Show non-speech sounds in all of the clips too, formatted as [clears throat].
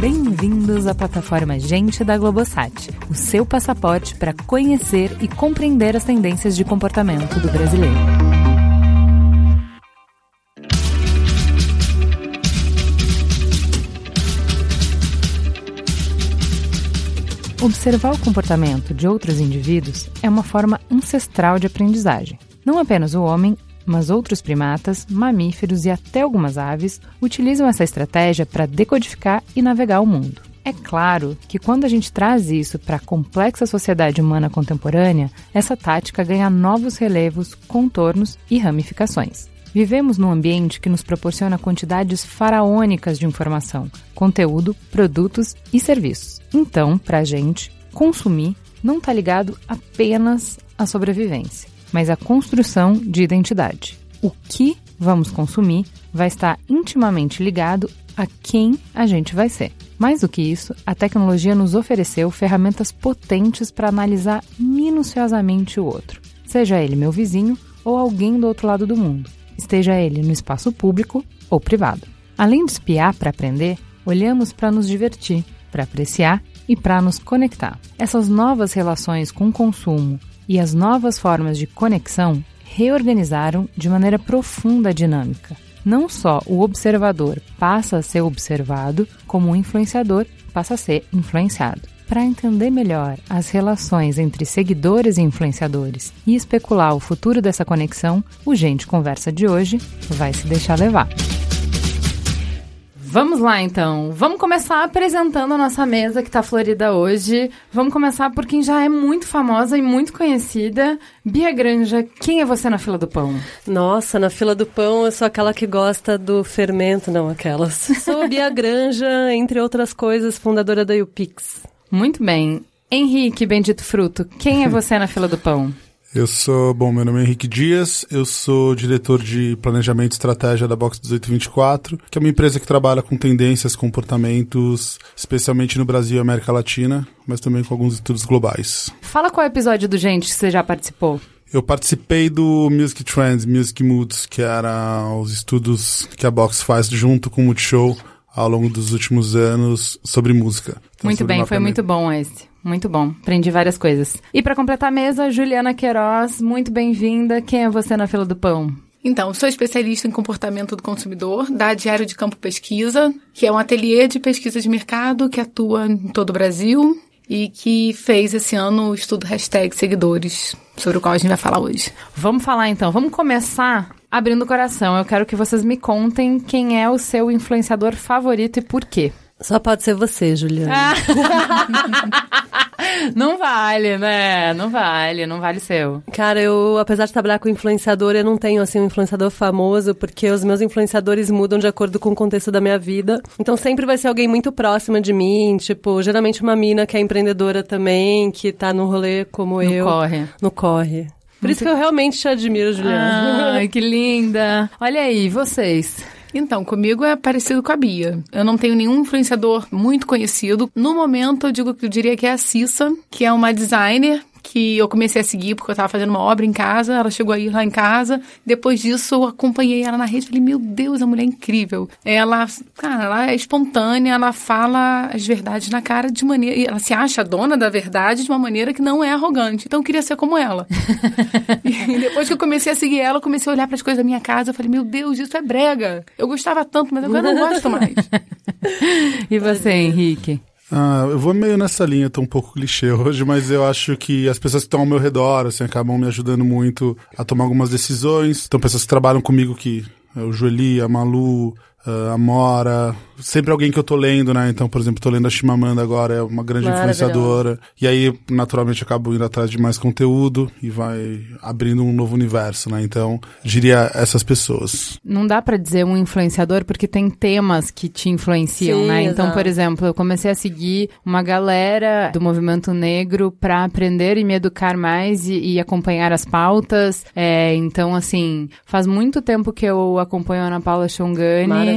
Bem-vindos à plataforma Gente da Globosat, o seu passaporte para conhecer e compreender as tendências de comportamento do brasileiro. Observar o comportamento de outros indivíduos é uma forma ancestral de aprendizagem. Não apenas o homem, mas outros primatas, mamíferos e até algumas aves utilizam essa estratégia para decodificar e navegar o mundo. É claro que quando a gente traz isso para a complexa sociedade humana contemporânea, essa tática ganha novos relevos, contornos e ramificações. Vivemos num ambiente que nos proporciona quantidades faraônicas de informação, conteúdo, produtos e serviços. Então, para a gente, consumir não está ligado apenas à sobrevivência, mas à construção de identidade. O que vamos consumir vai estar intimamente ligado a quem a gente vai ser. Mais do que isso, a tecnologia nos ofereceu ferramentas potentes para analisar minuciosamente o outro, seja ele meu vizinho ou alguém do outro lado do mundo esteja ele no espaço público ou privado. Além de espiar para aprender, olhamos para nos divertir, para apreciar e para nos conectar. Essas novas relações com o consumo e as novas formas de conexão reorganizaram de maneira profunda a dinâmica. Não só o observador passa a ser observado, como o influenciador passa a ser influenciado. Para entender melhor as relações entre seguidores e influenciadores e especular o futuro dessa conexão, o Gente Conversa de hoje vai se deixar levar. Vamos lá então. Vamos começar apresentando a nossa mesa que está florida hoje. Vamos começar por quem já é muito famosa e muito conhecida. Bia Granja, quem é você na fila do pão? Nossa, na fila do pão eu sou aquela que gosta do fermento, não aquelas. [laughs] Sou Bia Granja, entre outras coisas, fundadora da UPix. Muito bem. Henrique Bendito Fruto, quem é você na fila do pão? Eu sou, bom, meu nome é Henrique Dias, eu sou diretor de planejamento e estratégia da Box 1824, que é uma empresa que trabalha com tendências, comportamentos, especialmente no Brasil e América Latina, mas também com alguns estudos globais. Fala qual episódio do Gente que você já participou. Eu participei do Music Trends, Music Moods, que era os estudos que a Box faz junto com o Multishow ao longo dos últimos anos sobre música. Então, muito sobre bem, foi muito bom esse. Muito bom, aprendi várias coisas. E para completar a mesa, Juliana Queiroz, muito bem-vinda. Quem é você na fila do pão? Então, sou especialista em comportamento do consumidor da Diário de Campo Pesquisa, que é um ateliê de pesquisa de mercado que atua em todo o Brasil e que fez esse ano o estudo hashtag seguidores, sobre o qual a gente vai falar hoje. Vamos falar então, vamos começar abrindo o coração. Eu quero que vocês me contem quem é o seu influenciador favorito e por quê. Só pode ser você, Juliana. [laughs] não vale, né? Não vale, não vale seu. Cara, eu, apesar de trabalhar com influenciador, eu não tenho, assim, um influenciador famoso, porque os meus influenciadores mudam de acordo com o contexto da minha vida. Então, sempre vai ser alguém muito próximo de mim, tipo, geralmente uma mina que é empreendedora também, que tá no rolê como no eu. corre. No corre. Por isso que eu realmente te admiro, Juliana. Ai, [laughs] que linda. Olha aí, vocês. Então, comigo é parecido com a Bia. Eu não tenho nenhum influenciador muito conhecido. No momento, eu digo que eu diria que é a Cissa, que é uma designer que eu comecei a seguir porque eu tava fazendo uma obra em casa, ela chegou aí lá em casa. Depois disso, eu acompanhei ela na rede, falei, meu Deus, a mulher é incrível. Ela, cara, ela é espontânea, ela fala as verdades na cara de maneira, ela se acha dona da verdade de uma maneira que não é arrogante. Então eu queria ser como ela. [laughs] e depois que eu comecei a seguir ela, eu comecei a olhar para as coisas da minha casa, eu falei, meu Deus, isso é brega. Eu gostava tanto, mas agora eu não gosto mais. [laughs] e você, Henrique? Ah, eu vou meio nessa linha, tô um pouco clichê [laughs] hoje, mas eu acho que as pessoas que estão ao meu redor, assim, acabam me ajudando muito a tomar algumas decisões. Então, pessoas que trabalham comigo que é o Joeli, a Malu, a Mora, sempre alguém que eu tô lendo, né? Então, por exemplo, tô lendo a Chimamanda agora, é uma grande influenciadora. E aí, naturalmente, acabo indo atrás de mais conteúdo e vai abrindo um novo universo, né? Então, diria essas pessoas. Não dá para dizer um influenciador porque tem temas que te influenciam, Sim, né? Então, exato. por exemplo, eu comecei a seguir uma galera do movimento negro para aprender e me educar mais e, e acompanhar as pautas. É, então, assim, faz muito tempo que eu acompanho a Ana Paula Chongani.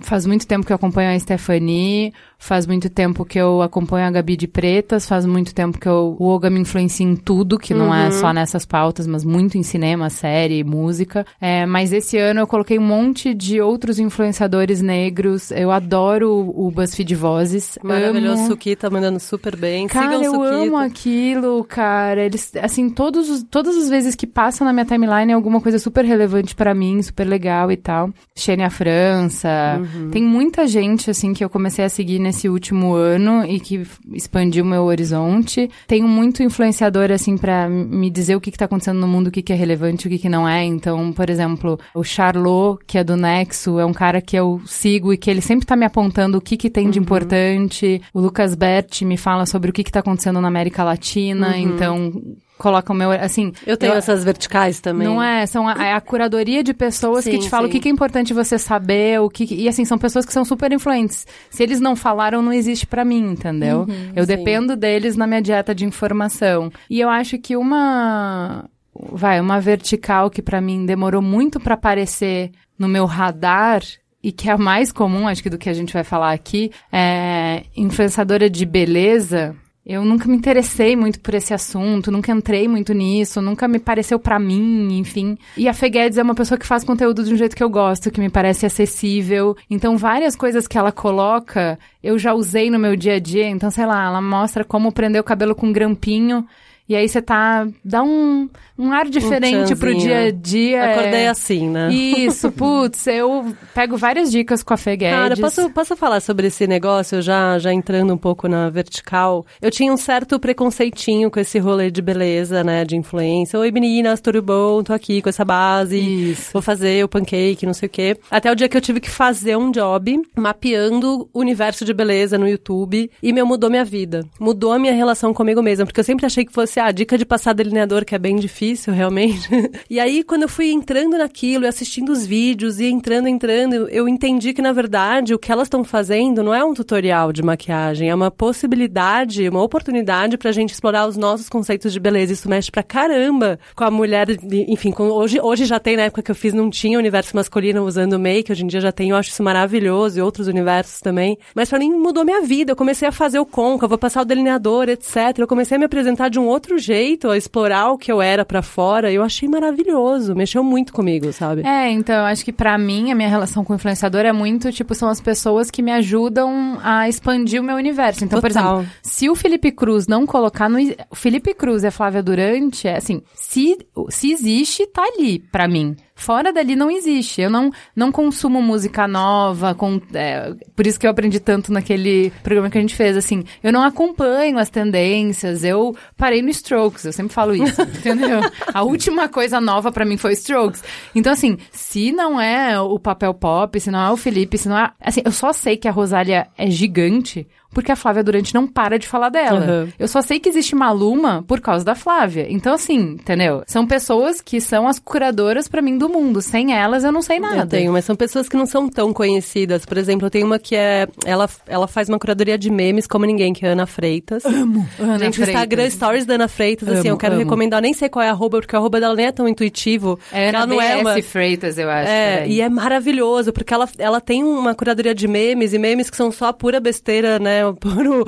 Faz muito tempo que eu acompanho a Stephanie. Faz muito tempo que eu acompanho a Gabi de Pretas, faz muito tempo que eu, o Oga me influencia em tudo, que não é só nessas pautas, mas muito em cinema, série, música. É, mas esse ano eu coloquei um monte de outros influenciadores negros. Eu adoro o, BuzzFeed Vozes. Maravilhoso, Amo. Suki tá mandando super bem. Cara, Sigam eu Suki. amo aquilo, cara. Eles, assim, todos, os- todas as vezes que passam na minha timeline é alguma coisa super relevante pra mim, super legal e tal. Xênia França. Uhum. Tem muita gente, assim, que eu comecei a seguir nesse último ano e que expandiu meu horizonte. Tenho muito influenciador, assim, pra me dizer o que, que tá acontecendo no mundo, o que, que é relevante, o que, que não é. Então, por exemplo, o Charlot, que é do Nexo, é um cara que eu sigo e que ele sempre tá me apontando o que, que tem de Uhum. importante. O Lucas Berti me fala sobre o que, que tá acontecendo na América Latina. Então, coloca o meu. Assim. Uhum. Eu tenho essas verticais também. Não é, são a, é a curadoria de pessoas que Sim, te falam o que, que é importante você saber, o que, que- e assim, são pessoas que são super influentes. Se eles não falaram, não existe pra mim, entendeu? eu sim. dependo deles na minha dieta de informação. E eu acho que uma vai, uma vertical que pra mim demorou muito pra aparecer no meu radar e que é a mais comum, acho que do que a gente vai falar aqui, é influenciadora de beleza. Eu nunca me interessei muito por esse assunto, nunca entrei muito nisso, nunca me pareceu pra mim, enfim. E a Fê Guedes é uma pessoa que faz conteúdo de um jeito que eu gosto, que me parece acessível. Então, várias coisas que ela coloca, eu já usei no meu dia a dia. Então, sei lá, ela mostra como prender o cabelo com grampinho. E aí você tá. dá um, um ar diferente pro tchanzinho. dia a dia. Acordei é. assim, né? Isso, [laughs] putz, eu pego várias dicas com a Fê Guedes. Cara, posso, posso falar sobre esse negócio, já, já entrando um pouco na vertical? Eu tinha um certo preconceitinho com esse rolê de beleza, né, de influência. Oi, meninas, tudo bom? Tô aqui com essa base. Isso. Vou fazer o pancake, não sei o quê. Até o dia que eu tive que fazer um job mapeando o universo de beleza no YouTube e, meu, mudou minha vida. Mudou a minha relação comigo mesma, porque eu sempre achei que fosse a dica de passar delineador, que é bem difícil, realmente. [laughs] e aí, quando eu fui entrando naquilo e assistindo os vídeos e entrando, entrando, eu entendi que, na verdade, o que elas estão fazendo não é um tutorial de maquiagem, é uma possibilidade, uma oportunidade pra gente explorar os nossos conceitos de beleza. Isso mexe pra caramba com a mulher, enfim, com- hoje, hoje já tem, na época que eu fiz, não tinha universo masculino usando make, hoje em dia já tem, eu acho isso maravilhoso, e outros universos também. Mas pra mim mudou minha vida, eu comecei a fazer o conca, vou passar o delineador, etc. Eu comecei a me apresentar de um outro jeito, a explorar o que eu era pra fora, eu achei maravilhoso, mexeu muito comigo, sabe? É, então, eu acho que pra mim, a minha relação com o influenciador é muito, tipo, são as pessoas que me ajudam a expandir o meu universo. Então, por Total. exemplo, se o Felipe Cruz não colocar no... O Felipe Cruz e a Flávia Durante, é assim, se, se existe, tá ali, pra mim. Fora dali não existe. Eu não, não consumo música nova, com, é, por isso que eu aprendi tanto naquele programa que a gente fez, assim. Eu não acompanho as tendências, eu parei no Strokes, eu sempre falo isso, [laughs] entendeu? A última coisa nova pra mim foi Strokes. Então, assim, se não é o papel pop, se não é o Felipe, se não é. Assim, eu só sei que a Rosália é gigante porque a Flávia Durante não para de falar dela. Uhum. Eu só sei que existe Maluma por causa da Flávia. Então, assim, entendeu? São pessoas que são as curadoras pra mim do mundo. Sem elas, eu não sei nada. Eu tenho, mas são pessoas que não são tão conhecidas. Por exemplo, eu tenho uma que é. Ela, ela faz uma curadoria de memes como ninguém, que é a Ana Freitas. Amo. Ana Gente, o Freitas. Instagram Stories da Ana Freitas, assim, Amo, eu quero amo. recomendar, nem sei qual é a arroba, porque o arroba dela nem é tão intuitivo. É Ana ela não é uma. Freitas, eu acho. É, peraí. e é maravilhoso, porque ela, ela tem uma curadoria de memes, e memes que são só pura besteira, né? [laughs] o Puro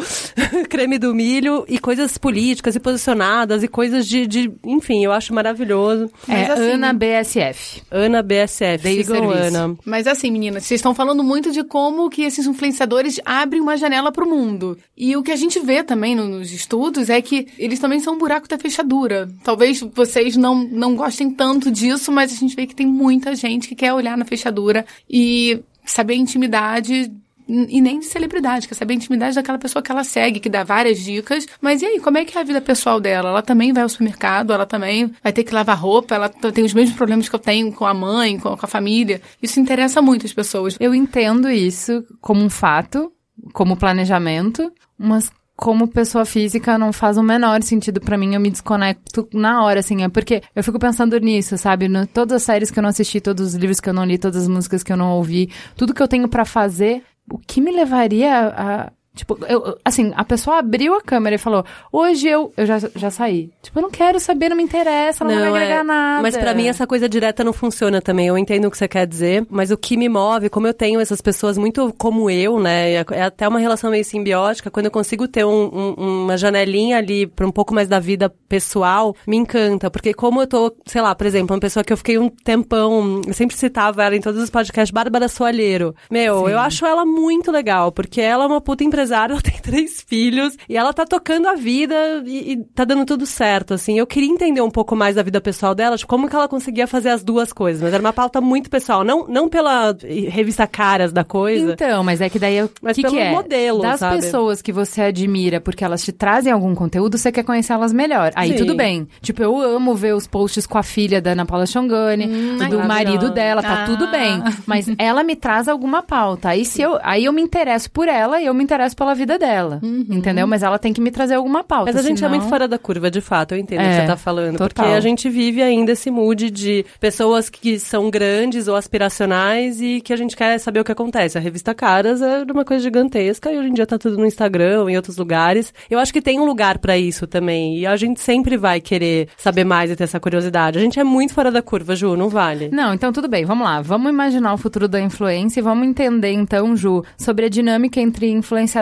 creme do milho, e coisas políticas, e posicionadas, e coisas de, de enfim, eu acho maravilhoso. É Mas assim- Ana BSF. Ana BSF, Dei o sigam. Ana. Mas assim, meninas, vocês estão falando muito de como que esses influenciadores abrem uma janela pro mundo. E o que a gente vê também no- nos estudos é que eles também são um buraco da fechadura. Talvez vocês não, não gostem tanto disso, mas a gente vê que tem muita gente que quer olhar na fechadura e saber a intimidade e nem de celebridade, quer saber a intimidade daquela pessoa que ela segue, que dá várias dicas. Mas e aí, como é que é a vida pessoal dela? Ela também vai ao supermercado, ela também vai ter que lavar roupa, ela tem os mesmos problemas que eu tenho com a mãe, com, a família. Isso interessa muito as pessoas. Eu entendo isso como um fato, como planejamento, mas como pessoa física não faz o menor sentido pra mim, eu me desconecto na hora, assim, é porque eu fico pensando nisso, sabe? No, todas as séries que eu não assisti, todos os livros que eu não li, todas as músicas que eu não ouvi, tudo que eu tenho pra fazer, o que me levaria a, Tipo, eu, assim, a pessoa abriu a câmera e falou, hoje eu, eu já, já saí. Tipo, eu não quero saber, não me interessa, não, não vai agregar é, nada. Mas para mim essa coisa direta não funciona também. Eu entendo o que você quer dizer, mas o que me move, como eu tenho essas pessoas muito como eu, né? É, é até uma relação meio simbiótica, quando eu consigo ter um, um, uma janelinha ali para um pouco mais da vida pessoal, me encanta. Porque como eu tô, sei lá, por exemplo, uma pessoa que eu fiquei um tempão, eu sempre citava ela em todos os podcasts, Bárbara Soalheiro. Meu, Sim. eu acho ela muito legal, porque ela é uma puta empresária empresária, [laughs] ela tem três filhos e ela tá tocando a vida e, e tá dando tudo certo, assim. Eu queria entender um pouco mais da vida pessoal dela, tipo, como que ela conseguia fazer as duas coisas. Mas era uma pauta muito pessoal, não, não pela revista Caras da coisa. Então, mas é que daí... Mas que pelo que é? modelo, Das sabe? pessoas que você admira porque elas te trazem algum conteúdo, você quer conhecer elas melhor. Aí Sim. tudo bem. Tipo, eu amo ver os posts com a filha da Ana Paula Chongani, hum, do marido dela, tá ah. tudo bem. Mas ela me traz alguma pauta. Aí se eu, aí eu me interesso por ela e eu me interesso pela vida dela. Uhum. Entendeu? Mas ela tem que me trazer alguma pauta. Mas a gente senão... é muito fora da curva, de fato. Eu entendo é, o que você é, tá falando. Total. Porque a gente vive ainda esse mood de pessoas que são grandes ou aspiracionais e que a gente quer saber o que acontece. A revista Caras é uma coisa gigantesca e hoje em dia tá tudo no Instagram, em outros lugares. Eu acho que tem um lugar para isso também. E a gente sempre vai querer saber mais e ter essa curiosidade. A gente é muito fora da curva, Ju, não vale. Não, então tudo bem, vamos lá. Vamos imaginar o futuro da influência e vamos entender então, Ju, sobre a dinâmica entre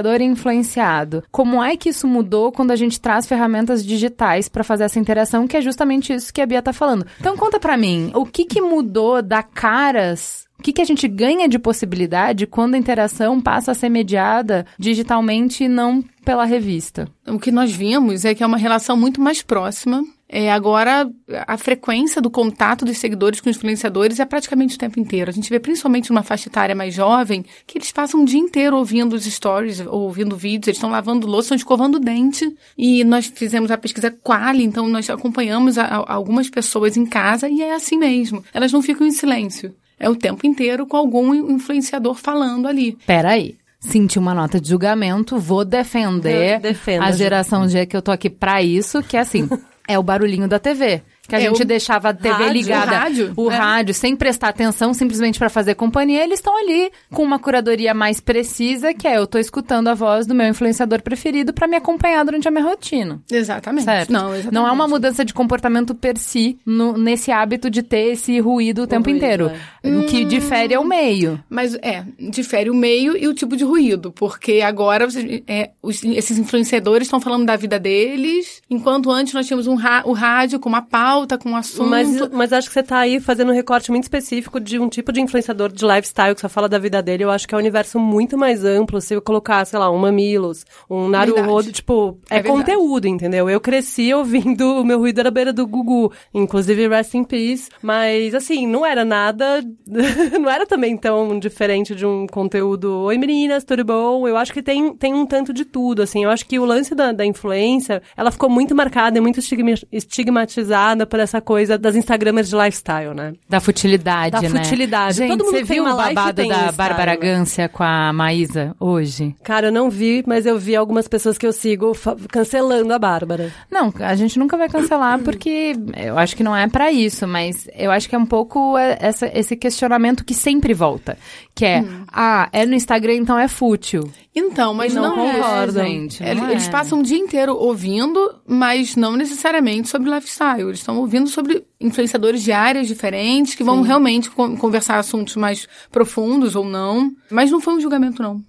influenciador e influenciado. Como é que isso mudou quando a gente traz ferramentas digitais para fazer essa interação, que é justamente isso que a Bia tá falando. Então conta para mim, o que que mudou da Caras o que, que a gente ganha de possibilidade quando a interação passa a ser mediada digitalmente e não pela revista? O que nós vimos é que é uma relação muito mais próxima é, agora, a frequência do contato dos seguidores com os influenciadores é praticamente o tempo inteiro. A gente vê principalmente numa faixa etária mais jovem que eles passam o dia inteiro ouvindo os stories, ou ouvindo vídeos, eles estão lavando louça, estão escovando o dente. E nós fizemos a pesquisa Quali, então nós acompanhamos a, a algumas pessoas em casa e é assim mesmo. Elas não ficam em silêncio. É o tempo inteiro com algum influenciador falando ali. Peraí senti uma nota de julgamento, vou defender a geração G que eu tô aqui para isso, que é assim, é o barulhinho da TV que a é gente deixava a TV rádio, ligada, o rádio, o é. rádio sem prestar atenção, simplesmente para fazer companhia, eles estão ali com uma curadoria mais precisa, que é eu tô escutando a voz do meu influenciador preferido para me acompanhar durante a minha rotina. Exatamente. Certo? Não, exatamente. Não é uma mudança de comportamento per si no, nesse hábito de ter esse ruído o, o tempo ruído, inteiro. É. O que hum, difere é o meio. Mas é, difere o meio e o tipo de ruído, porque agora é, os, esses influenciadores estão falando da vida deles, enquanto antes nós tínhamos um o rádio com uma pauta pauta, com um assunto. Mas, mas acho que você está aí fazendo um recorte muito específico de um tipo de influenciador de lifestyle que só fala da vida dele. Eu acho que é um universo muito mais amplo. Se eu colocar, sei lá, um Mamilos, um Naruhodo, tipo, é, é conteúdo, entendeu? Eu cresci ouvindo, o meu ruído era beira do Gugu, inclusive Rest in Peace. Mas, assim, não era nada, [laughs] não era também tão diferente de um conteúdo, oi meninas, tudo bom? Eu acho que tem, tem um tanto de tudo, assim. Eu acho que o lance da, da influência, ela ficou muito marcada e muito estigmatizada por essa coisa das Instagramers de lifestyle, né? Da futilidade, da né? Da futilidade. Gente, Todo mundo você viu o babado da Bárbara Gância com a Maísa hoje? Cara, eu não vi, mas eu vi algumas pessoas que eu sigo cancelando a Bárbara. Não, a gente nunca vai cancelar [clears throat] porque eu acho que não é para isso, mas eu acho que é um pouco essa, esse questionamento que sempre volta, que é, hum. ah, é no Instagram, então é fútil. Então, mas não, não concordo, é, gente. Não eles é. passam o dia inteiro ouvindo, mas não necessariamente sobre lifestyle. Eles estão ouvindo sobre influenciadores de áreas diferentes que vão Sim. realmente conversar assuntos mais profundos ou não. Mas não foi um julgamento, não.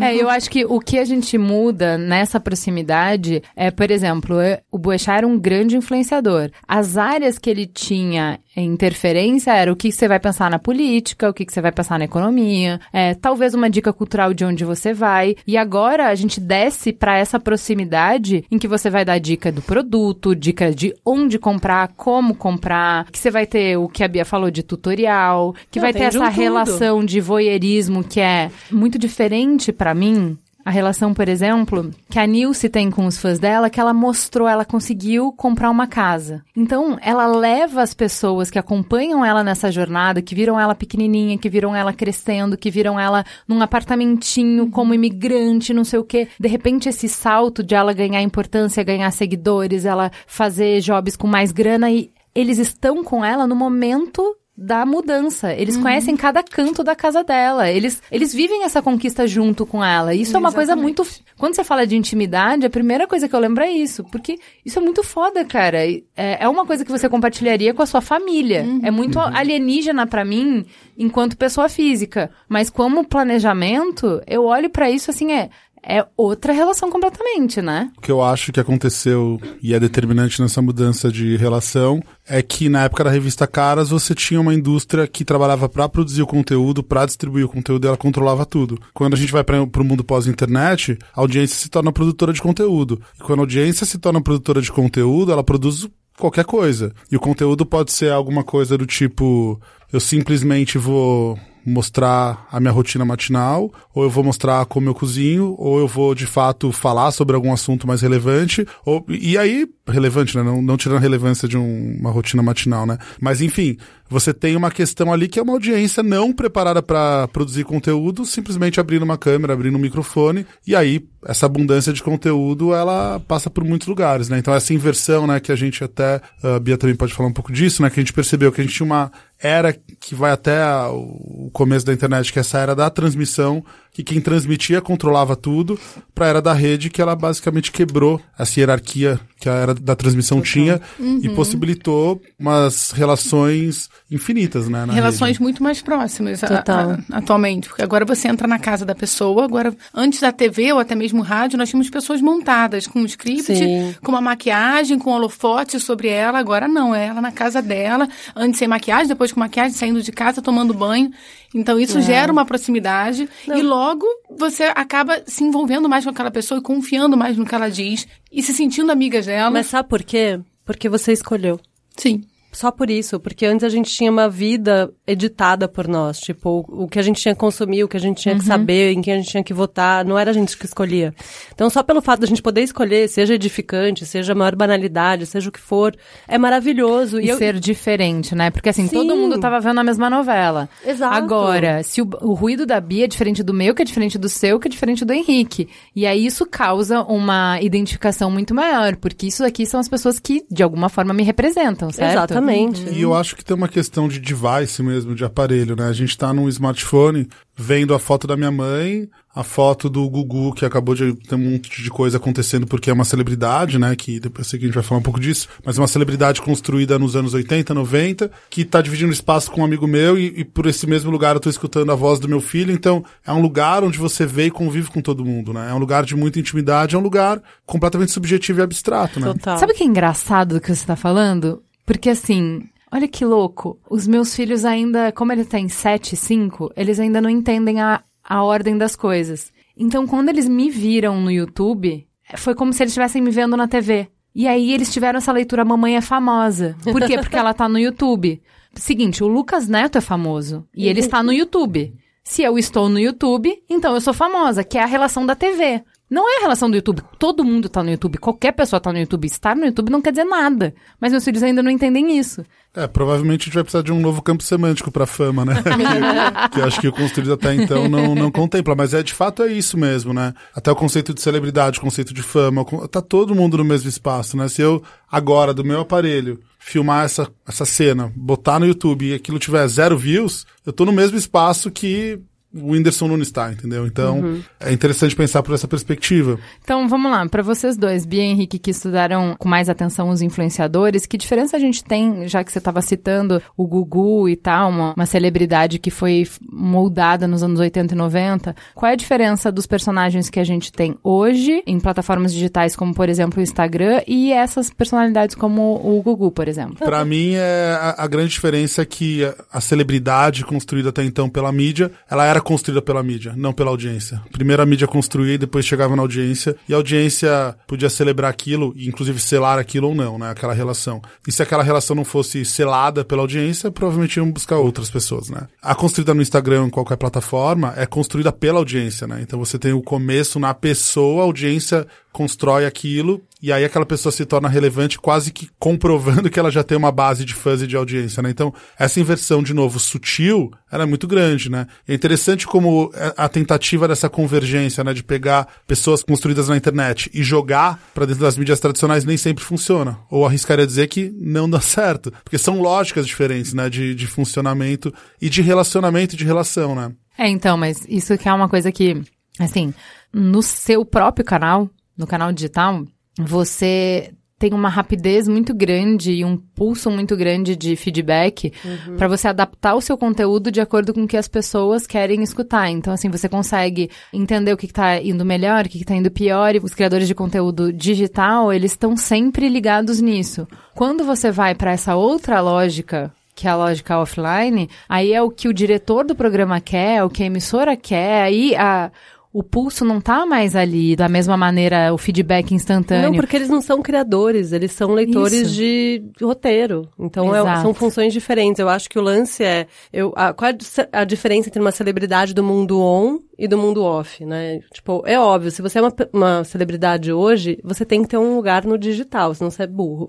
É, eu acho que o que a gente muda nessa proximidade é, por exemplo, o Boechat era um grande influenciador. As áreas que ele tinha interferência era o que você vai pensar na política, o que você vai pensar na economia, é, talvez uma dica cultural de onde você vai. E agora a gente desce para essa proximidade em que você vai dar dica do produto, dica de onde comprar, como comprar, que você vai ter o que a Bia falou de tutorial, que Não, vai ter essa relação de voyeurismo que é muito diferente para mim a relação, por exemplo, que a Nilce tem com os fãs dela, que ela mostrou, ela conseguiu comprar uma casa. Então, ela leva as pessoas que acompanham ela nessa jornada, que viram ela pequenininha, que viram ela crescendo, que viram ela num apartamentinho uhum. como imigrante, não sei o quê. De repente, esse salto de ela ganhar importância, ganhar seguidores, ela fazer jobs com mais grana e eles estão com ela no momento da mudança. Eles conhecem cada canto da casa dela. Eles, eles vivem essa conquista junto com ela. Isso é uma coisa muito. Quando você fala de intimidade, a primeira coisa que eu lembro é isso. Porque isso é muito foda, cara. É, é uma coisa que você compartilharia com a sua família. É muito alienígena pra mim enquanto pessoa física. Mas como planejamento, eu olho pra isso assim, é. É outra relação completamente, né? O que eu acho que aconteceu e é determinante nessa mudança de relação é que na época da revista Caras você tinha uma indústria que trabalhava para produzir o conteúdo, para distribuir o conteúdo, e ela controlava tudo. Quando a gente vai para o mundo pós-internet, a audiência se torna produtora de conteúdo. E quando a audiência se torna produtora de conteúdo, ela produz qualquer coisa. E o conteúdo pode ser alguma coisa do tipo eu simplesmente vou mostrar a minha rotina matinal, ou eu vou mostrar como eu cozinho, ou eu vou de fato falar sobre algum assunto mais relevante, ou, e aí, relevante, né? Não, não tirando a relevância de um, uma rotina matinal, né? Mas enfim, você tem uma questão ali que é uma audiência não preparada para produzir conteúdo, simplesmente abrindo uma câmera, abrindo um microfone, e aí essa abundância de conteúdo ela passa por muitos lugares, né? Então essa inversão, né, que a gente até a Bia também pode falar um pouco disso, né, que a gente percebeu que a gente tinha uma era que vai até o começo da internet, que é essa era da transmissão, que quem transmitia controlava tudo, para a era da rede, que ela basicamente quebrou essa hierarquia que a era da transmissão tinha e possibilitou umas relações infinitas, né? na Relações rede. muito mais próximas a- Total. a- atualmente. Porque agora você entra na casa da pessoa, agora, antes da TV ou até mesmo rádio, nós tínhamos pessoas montadas com um script, Sim. com uma maquiagem, com holofote sobre ela. Agora não, é ela na casa dela, antes sem maquiagem, depois com maquiagem, saindo de casa, tomando banho. Então isso gera uma proximidade e logo você acaba se envolvendo mais com aquela pessoa e confiando mais no que ela diz e se sentindo amiga dela. Mas sabe por quê? Porque você escolheu. Sim. Só por isso, porque antes a gente tinha uma vida editada por nós, tipo, o, o que a gente tinha que consumir, o que a gente tinha que saber, em quem a gente tinha que votar, não era a gente que escolhia. Então, só pelo fato da gente poder escolher, seja edificante, seja a maior banalidade, seja o que for, é maravilhoso. E, eu- ser diferente, né? Porque assim, Sim. todo mundo tava vendo a mesma novela. Exato. Agora, se o, o ruído da Bia é diferente do meu, que é diferente do seu, que é diferente do Henrique. E aí isso causa uma identificação muito maior, porque isso aqui são as pessoas que, de alguma forma, me representam, certo? Exatamente. E eu acho que tem uma questão de device mesmo, de aparelho, né? A gente tá num smartphone vendo a foto da minha mãe, a foto do Gugu, que acabou de ter um monte de coisa acontecendo porque é uma celebridade, né? Que depois sei que a gente vai falar um pouco disso, mas é uma celebridade construída nos anos 80, 90, que tá dividindo espaço com um amigo meu e, e por esse mesmo lugar eu tô escutando a voz do meu filho, então é um lugar onde você vê e convive com todo mundo, né? É um lugar de muita intimidade, é um lugar completamente subjetivo e abstrato, né? Total. Sabe o que é engraçado do que você tá falando? Porque assim, olha que louco. Os meus filhos ainda, como ele tem 7 e 5, eles ainda não entendem a, a ordem das coisas. Então, quando eles me viram no YouTube, foi como se eles estivessem me vendo na TV. E aí eles tiveram essa leitura Mamãe é famosa. Por quê? Porque ela tá no YouTube. Seguinte, o Lucas Neto é famoso. E ele está no YouTube. Se eu estou no YouTube, então eu sou famosa, que é a relação da TV. Não é a relação do YouTube. Todo mundo tá no YouTube. Qualquer pessoa tá no YouTube. Estar no YouTube não quer dizer nada. Mas meus filhos ainda não entendem isso. É, provavelmente a gente vai precisar de um novo campo semântico pra fama, né? [laughs] que, que eu acho que o construído até então não, não contempla. Mas é de fato é isso mesmo, né? Até o conceito de celebridade, o conceito de fama, tá todo mundo no mesmo espaço, né? Se eu, agora, do meu aparelho, filmar essa, essa cena, botar no YouTube e aquilo tiver zero views, eu tô no mesmo espaço que o Whindersson Nunes está, entendeu? Então, é interessante pensar por essa perspectiva. Então, vamos lá. Para vocês dois, Bia e Henrique, que estudaram com mais atenção os influenciadores, que diferença a gente tem, já que você estava citando o Gugu e tal, uma, uma celebridade que foi moldada nos anos 80 e 90? Qual é a diferença dos personagens que a gente tem hoje em plataformas digitais, como, por exemplo, o Instagram, e essas personalidades como o Gugu, por exemplo? Pra mim, é a, a grande diferença é que a, a celebridade construída até então pela mídia, ela era construída pela mídia, não pela audiência. Primeiro a mídia construía e depois chegava na audiência, e a audiência podia celebrar aquilo, e inclusive selar aquilo ou não, né? Aquela relação. E se aquela relação não fosse selada pela audiência, provavelmente iam buscar outras pessoas, né? A construída no Instagram, em qualquer plataforma, é construída pela audiência, né? Então você tem o começo na pessoa, a audiência constrói aquilo e aí aquela pessoa se torna relevante quase que comprovando que ela já tem uma base de fãs e de audiência, né? Então, essa inversão, de novo, sutil, ela é muito grande, né? É interessante como a tentativa dessa convergência, né, de pegar pessoas construídas na internet e jogar para dentro das mídias tradicionais nem sempre funciona. Ou arriscaria dizer que não dá [laughs] certo, porque são lógicas diferentes, né, de, de funcionamento e de relacionamento e de relação, né? É, então, mas isso que é uma coisa que, assim, no seu próprio canal, no canal digital, você tem uma rapidez muito grande e um pulso muito grande de feedback uhum. para você adaptar o seu conteúdo de acordo com o que as pessoas querem escutar. Então, assim, você consegue entender o que, está indo melhor, o que, está indo pior, e os criadores de conteúdo digital, eles estão sempre ligados nisso. Quando você vai para essa outra lógica que é a lógica offline, aí é o que o diretor do programa quer, é o que a emissora quer, aí a, o pulso não tá mais ali da mesma maneira, o feedback instantâneo. Não, porque eles não são criadores, eles são leitores Isso. de roteiro. Então é, são funções diferentes. Eu acho que o lance é. Eu, a, qual é a diferença entre uma celebridade do mundo on e do mundo off, né? Tipo, é óbvio, se você é uma, uma celebridade hoje, você tem que ter um lugar no digital, senão você é burro.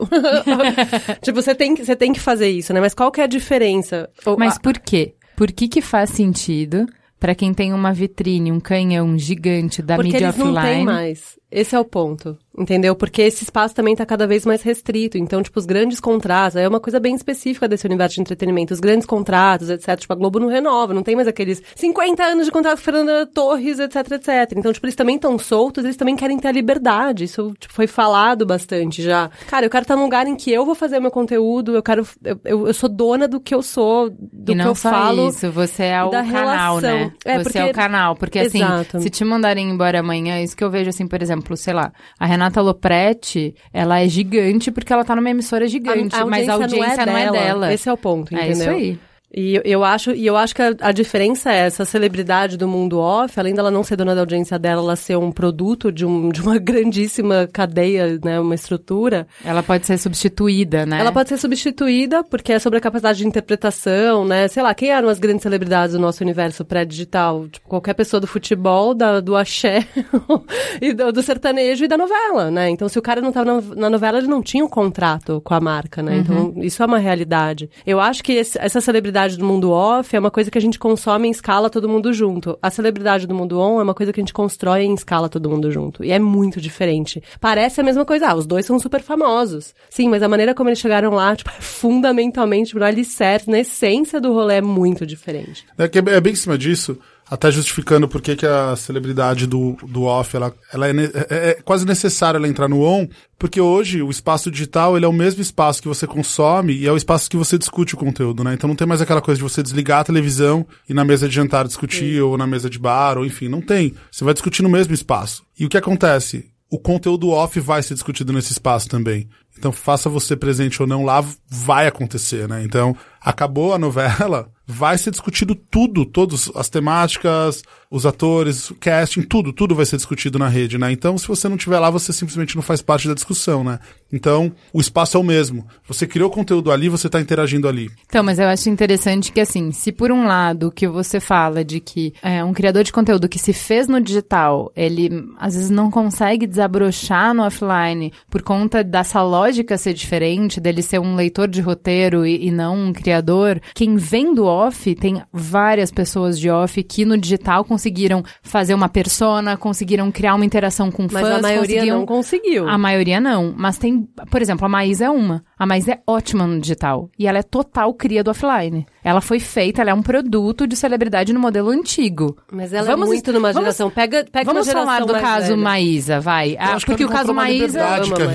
[laughs] tipo, você tem, você tem que fazer isso, né? Mas qual que é a diferença? Mas por quê? Por que que faz sentido para quem tem uma vitrine, um canhão gigante da Porque mídia eles offline. Não tem mais. Esse é o ponto. Entendeu? Porque esse espaço também está cada vez mais restrito. Então, tipo, os grandes contratos, é uma coisa bem específica desse universo de entretenimento. Os grandes contratos, etc. Tipo, a Globo não renova, não tem mais aqueles 50 anos de contrato com Fernanda Torres, etc, etc. Então, tipo, eles também estão soltos, eles também querem ter a liberdade. Isso, tipo, foi falado bastante já. Cara, eu quero estar num lugar em que eu vou fazer o meu conteúdo, eu quero. Eu, eu, eu sou dona do que eu sou, do e que eu falo. Isso, você é o canal, relação. né? É, você porque... é o canal. Porque, assim, Exato. se te mandarem embora amanhã, isso que eu vejo, assim, por exemplo, sei lá, a Renata Lopretti, ela é gigante porque ela tá numa emissora gigante, a, a mas a audiência não é, não é, dela. Esse é o ponto, entendeu? É isso aí. E eu acho, e eu acho que a, a, diferença é essa celebridade do mundo off, além dela não ser dona da audiência dela, ela ser um produto de, um, de uma [laughs] grandíssima cadeia, né, uma estrutura. Ela pode ser substituída, né? Ela pode ser substituída porque é sobre a capacidade de interpretação, né? Sei lá, quem eram as grandes celebridades do nosso universo pré-digital? Tipo, qualquer pessoa do futebol, da, do axé, [laughs] e do, do, sertanejo e da novela, né? Então, se o cara não estava na, na, novela, ele não tinha um contrato com a marca, né? Então, uhum. Então, isso é uma realidade. Eu acho que esse, essa celebridade celebridade do mundo off é uma coisa que a gente consome em escala todo mundo junto. A celebridade do mundo on é uma coisa que a gente constrói em escala todo mundo junto. E é muito diferente. Parece a mesma coisa. Ah, os dois são super famosos. Sim, mas a maneira como eles chegaram lá, [laughs] tipo, é fundamentalmente, no alicerce, na essência do rolê, é muito diferente. É, é bem em cima disso até justificando por que a celebridade do, do off, ela, ela é, é, é, quase necessário ela entrar no on, porque hoje o espaço digital, ele é o mesmo espaço que você consome e é o espaço que você discute o conteúdo, né? Então não tem mais aquela coisa de você desligar a televisão e na mesa de jantar discutir, Sim. ou na mesa de bar, ou enfim, não tem. Você vai discutir no mesmo espaço. E o que acontece? O conteúdo off vai ser discutido nesse espaço também. Então, faça você presente ou não lá, vai acontecer, né? Então, acabou a novela, vai ser discutido tudo, todas as temáticas, os atores, o casting, tudo, tudo vai ser discutido na rede, né? Então, se você não estiver lá, você simplesmente não faz parte da discussão, né? Então, o espaço é o mesmo. Você criou conteúdo ali, você está interagindo ali. Então, mas eu acho interessante que, assim, se por um lado que você fala de que é, um criador de conteúdo que se fez no digital, ele às vezes não consegue desabrochar no offline por conta dessa lógica ser diferente, dele ser um leitor de roteiro e, e não um criador, quem vem do off, tem várias pessoas de off que no digital conseguiram fazer uma persona, conseguiram criar uma interação com mas fãs. Mas a maioria não conseguiu. A maioria não. Mas tem, por exemplo, a Maísa é uma. A Maísa é ótima no digital. E ela é total cria do offline. Ela foi feita, ela é um produto de celebridade no modelo antigo. Mas ela é vamos, é muito numa geração. Vamos, pega, pega vamos uma falar do caso velha. Maísa, vai. Ah, porque o caso Maísa.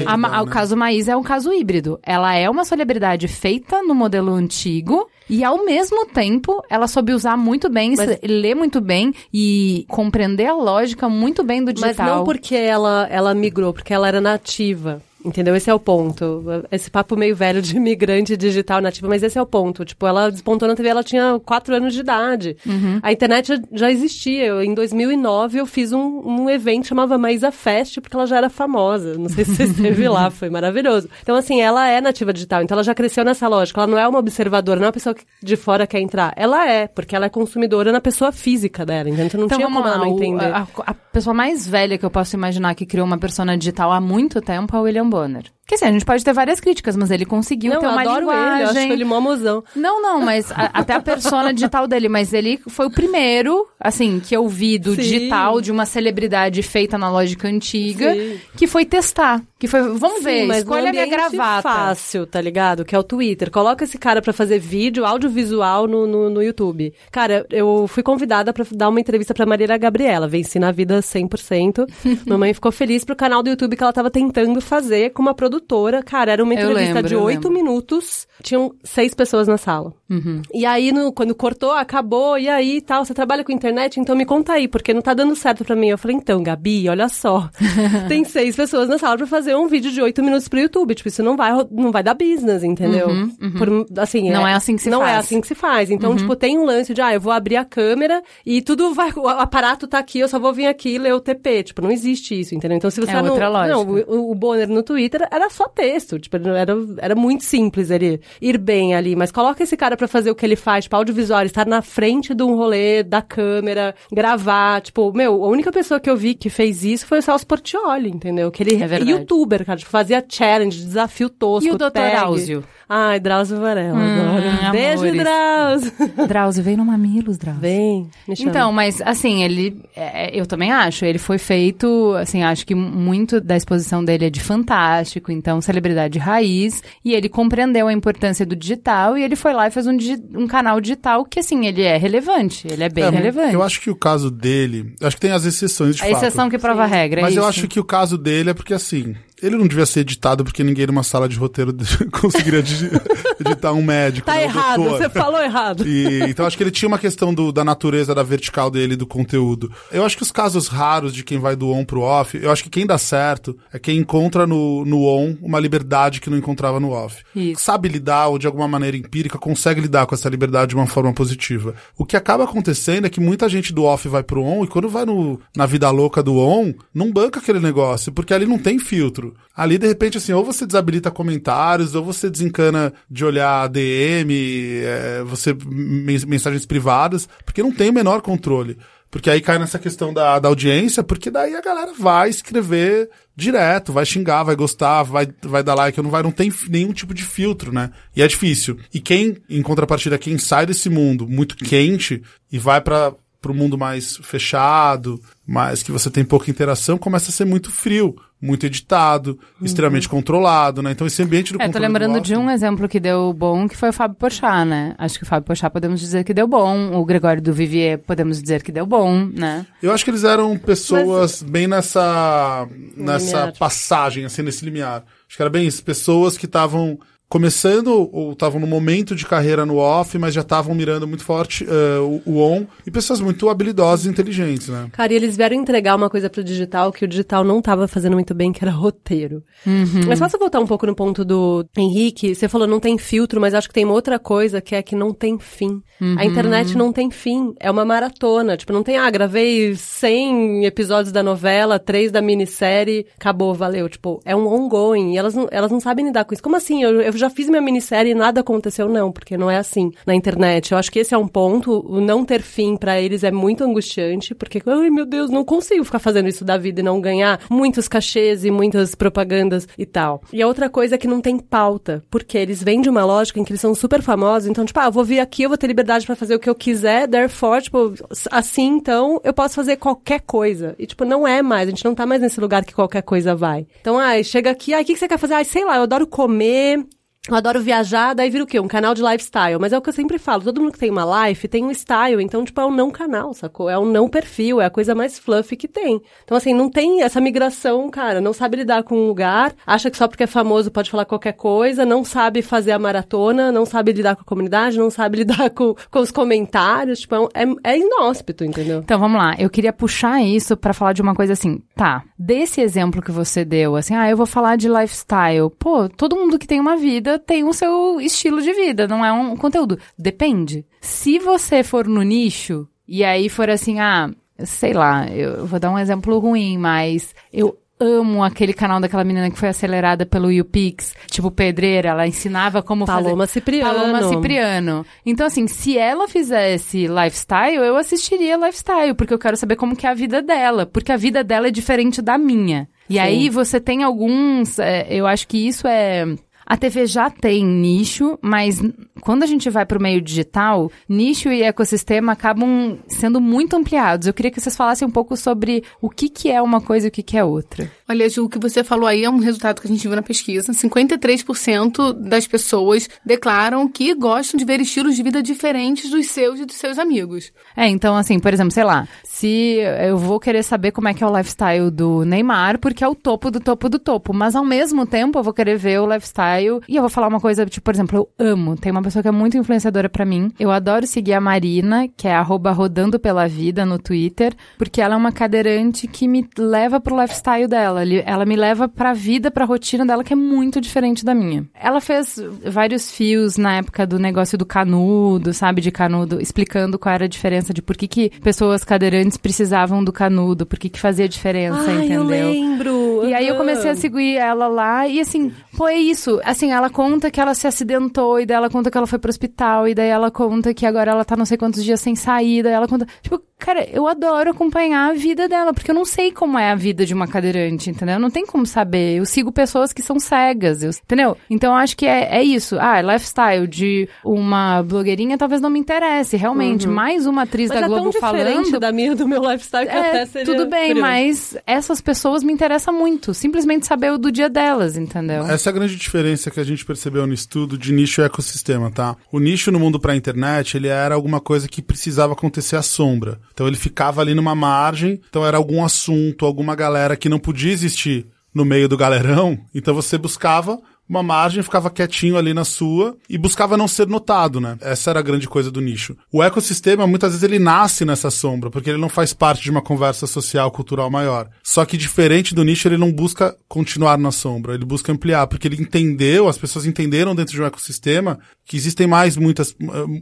A, né? O caso Maísa é um caso híbrido. Ela é uma celebridade feita no modelo antigo. E ao mesmo tempo, ela soube usar muito bem, mas, ler muito bem e compreender a lógica muito bem do digital. Mas não porque ela, ela migrou, porque ela era nativa. Entendeu? Esse é o ponto. Esse papo meio velho de [laughs] imigrante digital nativo, mas esse é o ponto. Tipo, ela despontou na TV, ela tinha quatro anos de idade. Uhum. A internet já, já existia. Eu, em 2009, eu fiz um, um evento chamava Maísa Fest, porque ela já era famosa. Não sei se você [laughs] esteve lá, foi maravilhoso. Então, assim, ela é nativa digital, então ela já cresceu nessa lógica. Ela não é uma observadora, não é uma pessoa que de fora quer entrar. Ela é, porque ela é consumidora na pessoa física dela? Então não Então tinha como lá, ela não entender. a, a pessoa mais velha que eu posso imaginar que criou uma persona digital há muito tempo é o William Bonner. Que assim, a gente pode ter várias críticas, mas ele conseguiu não, ter eu uma adoro linguagem. ele, eu acho ele mó mozão. Não, não, mas a- até a persona digital dele, mas ele foi o primeiro, assim, que eu vi do Sim. digital de uma celebridade feita na lógica antiga, Sim. que foi testar. Que foi, vamos ver, Sim, mas escolha minha gravata. fácil, tá ligado? Que é o Twitter. Coloca esse cara pra fazer vídeo, audiovisual no, no, no YouTube. Cara, eu fui convidada pra dar uma entrevista pra Marília Gabriela. Venci na vida 100%. [laughs] Mamãe ficou feliz pro canal do YouTube que ela tava tentando fazer com uma produtora. Cara, era uma entrevista lembro, de oito minutos. Tinham seis pessoas na sala. E aí, no- quando cortou, acabou, e aí tal, você trabalha com internet, então me conta aí, porque não tá dando certo pra mim. Eu falei, então, Gabi, olha só. [laughs] tem seis pessoas na sala pra fazer um vídeo de oito minutos pro YouTube. Tipo, isso não vai, não vai dar business, entendeu? Por- assim, Não é assim que se não faz. é assim que se faz. Então, tipo, tem um lance de, ah, eu vou abrir a câmera e tudo vai. O aparato tá aqui, eu só vou vir aqui e ler o TP. Tipo, não existe isso, entendeu? Então, se você É no- outra lógica. Não, o, o Bonner no Twitter era só texto. Tipo, era, era muito simples ele ir bem ali. Mas coloca esse cara pra fazer o que ele faz, tipo, audiovisual, estar na frente de um rolê, da câmera, gravar. Tipo, meu, a única pessoa que eu vi que fez isso foi o Celso Portioli, entendeu? Que ele É verdade. Youtuber, cara, tipo, fazia challenge, desafio tosco. E o Dr. tag. Áuzio? Ai, Drauzio Varela, adoro. Beijo, amores. Drauzio. [laughs] Drauzio, vem no Mamilos, Drauzio. Vem, me chama. Então, mas assim, ele. é, eu também acho. Ele foi feito, assim, acho que muito da exposição dele é de fantástico, então, celebridade raiz. E ele compreendeu a importância do digital e ele foi lá e fez um, digi- um canal digital que, assim, ele é relevante. Ele é bem É, relevante. Eu acho que o caso dele. Acho que tem as exceções de a fato. exceção que prova a regra. Mas é eu acho que o caso dele é porque assim. Ele não devia ser editado porque ninguém numa sala de roteiro [laughs] conseguiria [laughs] editar um médico. Tá né, um errado, doutor. você falou errado. E, então acho que ele tinha uma questão do- da natureza, da vertical dele, do conteúdo. Eu acho que os casos raros de quem vai do on pro off, eu acho que quem dá certo é quem encontra no, no on uma liberdade que não encontrava no off. Isso. Sabe lidar, ou de alguma maneira empírica, consegue lidar com essa liberdade de uma forma positiva. O que acaba acontecendo é que muita gente do off vai pro on, e quando vai no, na vida louca do on, não banca aquele negócio, porque ali não tem filtro. Ali, de repente, assim, ou você desabilita comentários, ou você desencana de olhar DM, é, você men- mensagens privadas, porque não tem o menor controle. Porque aí cai nessa questão da, da audiência, porque daí a galera vai escrever direto, vai xingar, vai gostar, vai, vai dar like ou não vai, não tem nenhum tipo de filtro, né? E é difícil. E quem, em contrapartida, quem sai desse mundo muito quente e vai para pro mundo mais fechado, mais que você tem pouca interação, começa a ser muito frio, muito editado, extremamente controlado, né? Então esse ambiente do É, tô controle do lembrando de um exemplo que deu bom, que foi o Fábio Porchat, né? Acho que o Fábio Porchat podemos dizer que deu bom. O Gregório do Vivier podemos dizer que deu bom, né? Eu acho que eles eram pessoas bem nessa nessa limiar. passagem, assim, nesse limiar. Acho que era bem isso, pessoas que estavam começando ou estavam no momento de carreira no off, mas já estavam mirando muito forte eh, o, o on, e pessoas muito habilidosas e inteligentes, né? Cara, e eles vieram entregar uma coisa pro digital que o digital não tava fazendo muito bem, que era roteiro. Mas posso voltar um pouco no ponto do Henrique? Você falou não tem filtro, mas acho que tem uma outra coisa que é que não tem fim. A internet não tem fim. É uma maratona. Tipo, não tem, ah, gravei 100 episódios da novela, 3 da minissérie, acabou, valeu. Tipo, é um ongoing. E elas não, elas não sabem lidar com isso. Como assim? Eu, eu já fiz minha minissérie e nada aconteceu? Não, porque não é assim na internet. Eu acho que esse é um ponto. O não ter fim pra eles é muito angustiante, porque, ai meu Deus, não consigo ficar fazendo isso da vida e não ganhar muitos cachês e muitas propagandas e tal. E a outra coisa é que não tem pauta, porque eles vêm de uma lógica em que eles são super famosos, então, tipo, ah, eu vou vir aqui, eu vou ter liberdade pra fazer o que eu quiser, therefore, tipo, assim, então, eu posso fazer qualquer coisa. E, tipo, não é mais, a gente não tá mais nesse lugar que qualquer coisa vai. Então, ai, chega aqui, ai, o que, que você quer fazer? Ai, sei lá, eu adoro comer, eu adoro viajar, daí vira o quê? Um canal de lifestyle. Mas é o que eu sempre falo, todo mundo que tem uma life tem um style, então, tipo, é um não canal, sacou? É um não perfil, é a coisa mais fluffy que tem. Então, assim, não tem essa migração, cara, não sabe lidar com um lugar, acha que só porque é famoso pode falar qualquer coisa, não sabe fazer a maratona, não sabe lidar com a comunidade, não sabe [laughs] lidar com, com os comentários, tipo, é, é, é inóspito, entendeu? Então vamos lá, eu queria puxar isso pra falar de uma coisa assim. Tá, desse exemplo que você deu, assim, ah, eu vou falar de lifestyle. Pô, todo mundo que tem uma vida tem o seu estilo de vida, não é um conteúdo. Depende. Se você for no nicho e aí for assim, ah, sei lá, eu vou dar um exemplo ruim, mas eu amo aquele canal daquela menina que foi acelerada pelo YouPix, tipo pedreira, ela ensinava como Paloma fazer... Cipriano. Paloma Cipriano. Então, assim, se ela fizesse lifestyle, eu assistiria lifestyle, porque eu quero saber como que é a vida dela, porque a vida dela é diferente da minha. E Sim. aí você tem alguns, é, eu acho que isso é a TV já tem nicho, mas quando a gente vai para o meio digital, nicho e ecossistema acabam sendo muito ampliados. Eu queria que vocês falassem um pouco sobre o que, que é uma coisa e o que, que é outra. Olha, Ju, o que você falou aí é um resultado que a gente viu na pesquisa. 53% das pessoas declaram que gostam de ver estilos de vida diferentes dos seus e dos seus amigos. É, então, assim, por exemplo, sei lá, se eu vou querer saber como é que é o lifestyle do Neymar, porque é o topo do topo do topo, mas ao mesmo tempo eu vou querer ver o lifestyle e eu vou falar uma coisa, tipo, por exemplo, eu amo. Tem uma pessoa que é muito influenciadora para mim. Eu adoro seguir a Marina, que é rodando pela vida no Twitter, porque ela é uma cadeirante que me leva pro lifestyle dela. Ela me leva pra vida, pra rotina dela, que é muito diferente da minha. Ela fez vários fios na época do negócio do canudo, sabe, de canudo, explicando qual era a diferença de por que, que pessoas cadeirantes precisavam do canudo, por que, que fazia diferença, Ai, entendeu? eu lembro. E aí eu comecei a seguir ela lá e assim, pô, é isso. Assim, ela conta que ela se acidentou e daí ela conta que ela foi pro hospital e daí ela conta que agora ela tá não sei quantos dias sem sair, daí ela conta, tipo, cara, eu adoro acompanhar a vida dela, porque eu não sei como é a vida de uma cadeirante, entendeu? Não tem como saber. Eu sigo pessoas que são cegas, eu, entendeu? Então eu acho que é, é isso. Ah, lifestyle de uma blogueirinha talvez não me interesse, realmente. Uhum. Mais uma atriz Mas da é Globo tão falando. da minha do meu lifestyle que É, até seria tudo bem, curioso. mas essas pessoas me interessam muito. Simplesmente saber o do dia delas, entendeu? Essa é a grande diferença que a gente percebeu no estudo de nicho e ecossistema, tá? O nicho no mundo pra internet, ele era alguma coisa que precisava acontecer à sombra. Então ele ficava ali numa margem, então era algum assunto, alguma galera que não podia existir no meio do galerão, então você buscava uma margem, ficava quietinho ali na sua e buscava não ser notado, né? Essa era a grande coisa do nicho. O ecossistema, muitas vezes, ele nasce nessa sombra, porque ele não faz parte de uma conversa social, cultural maior. Só que, diferente do nicho, ele não busca continuar na sombra, ele busca ampliar, porque ele entendeu, as pessoas entenderam dentro de um ecossistema que existem mais muitas,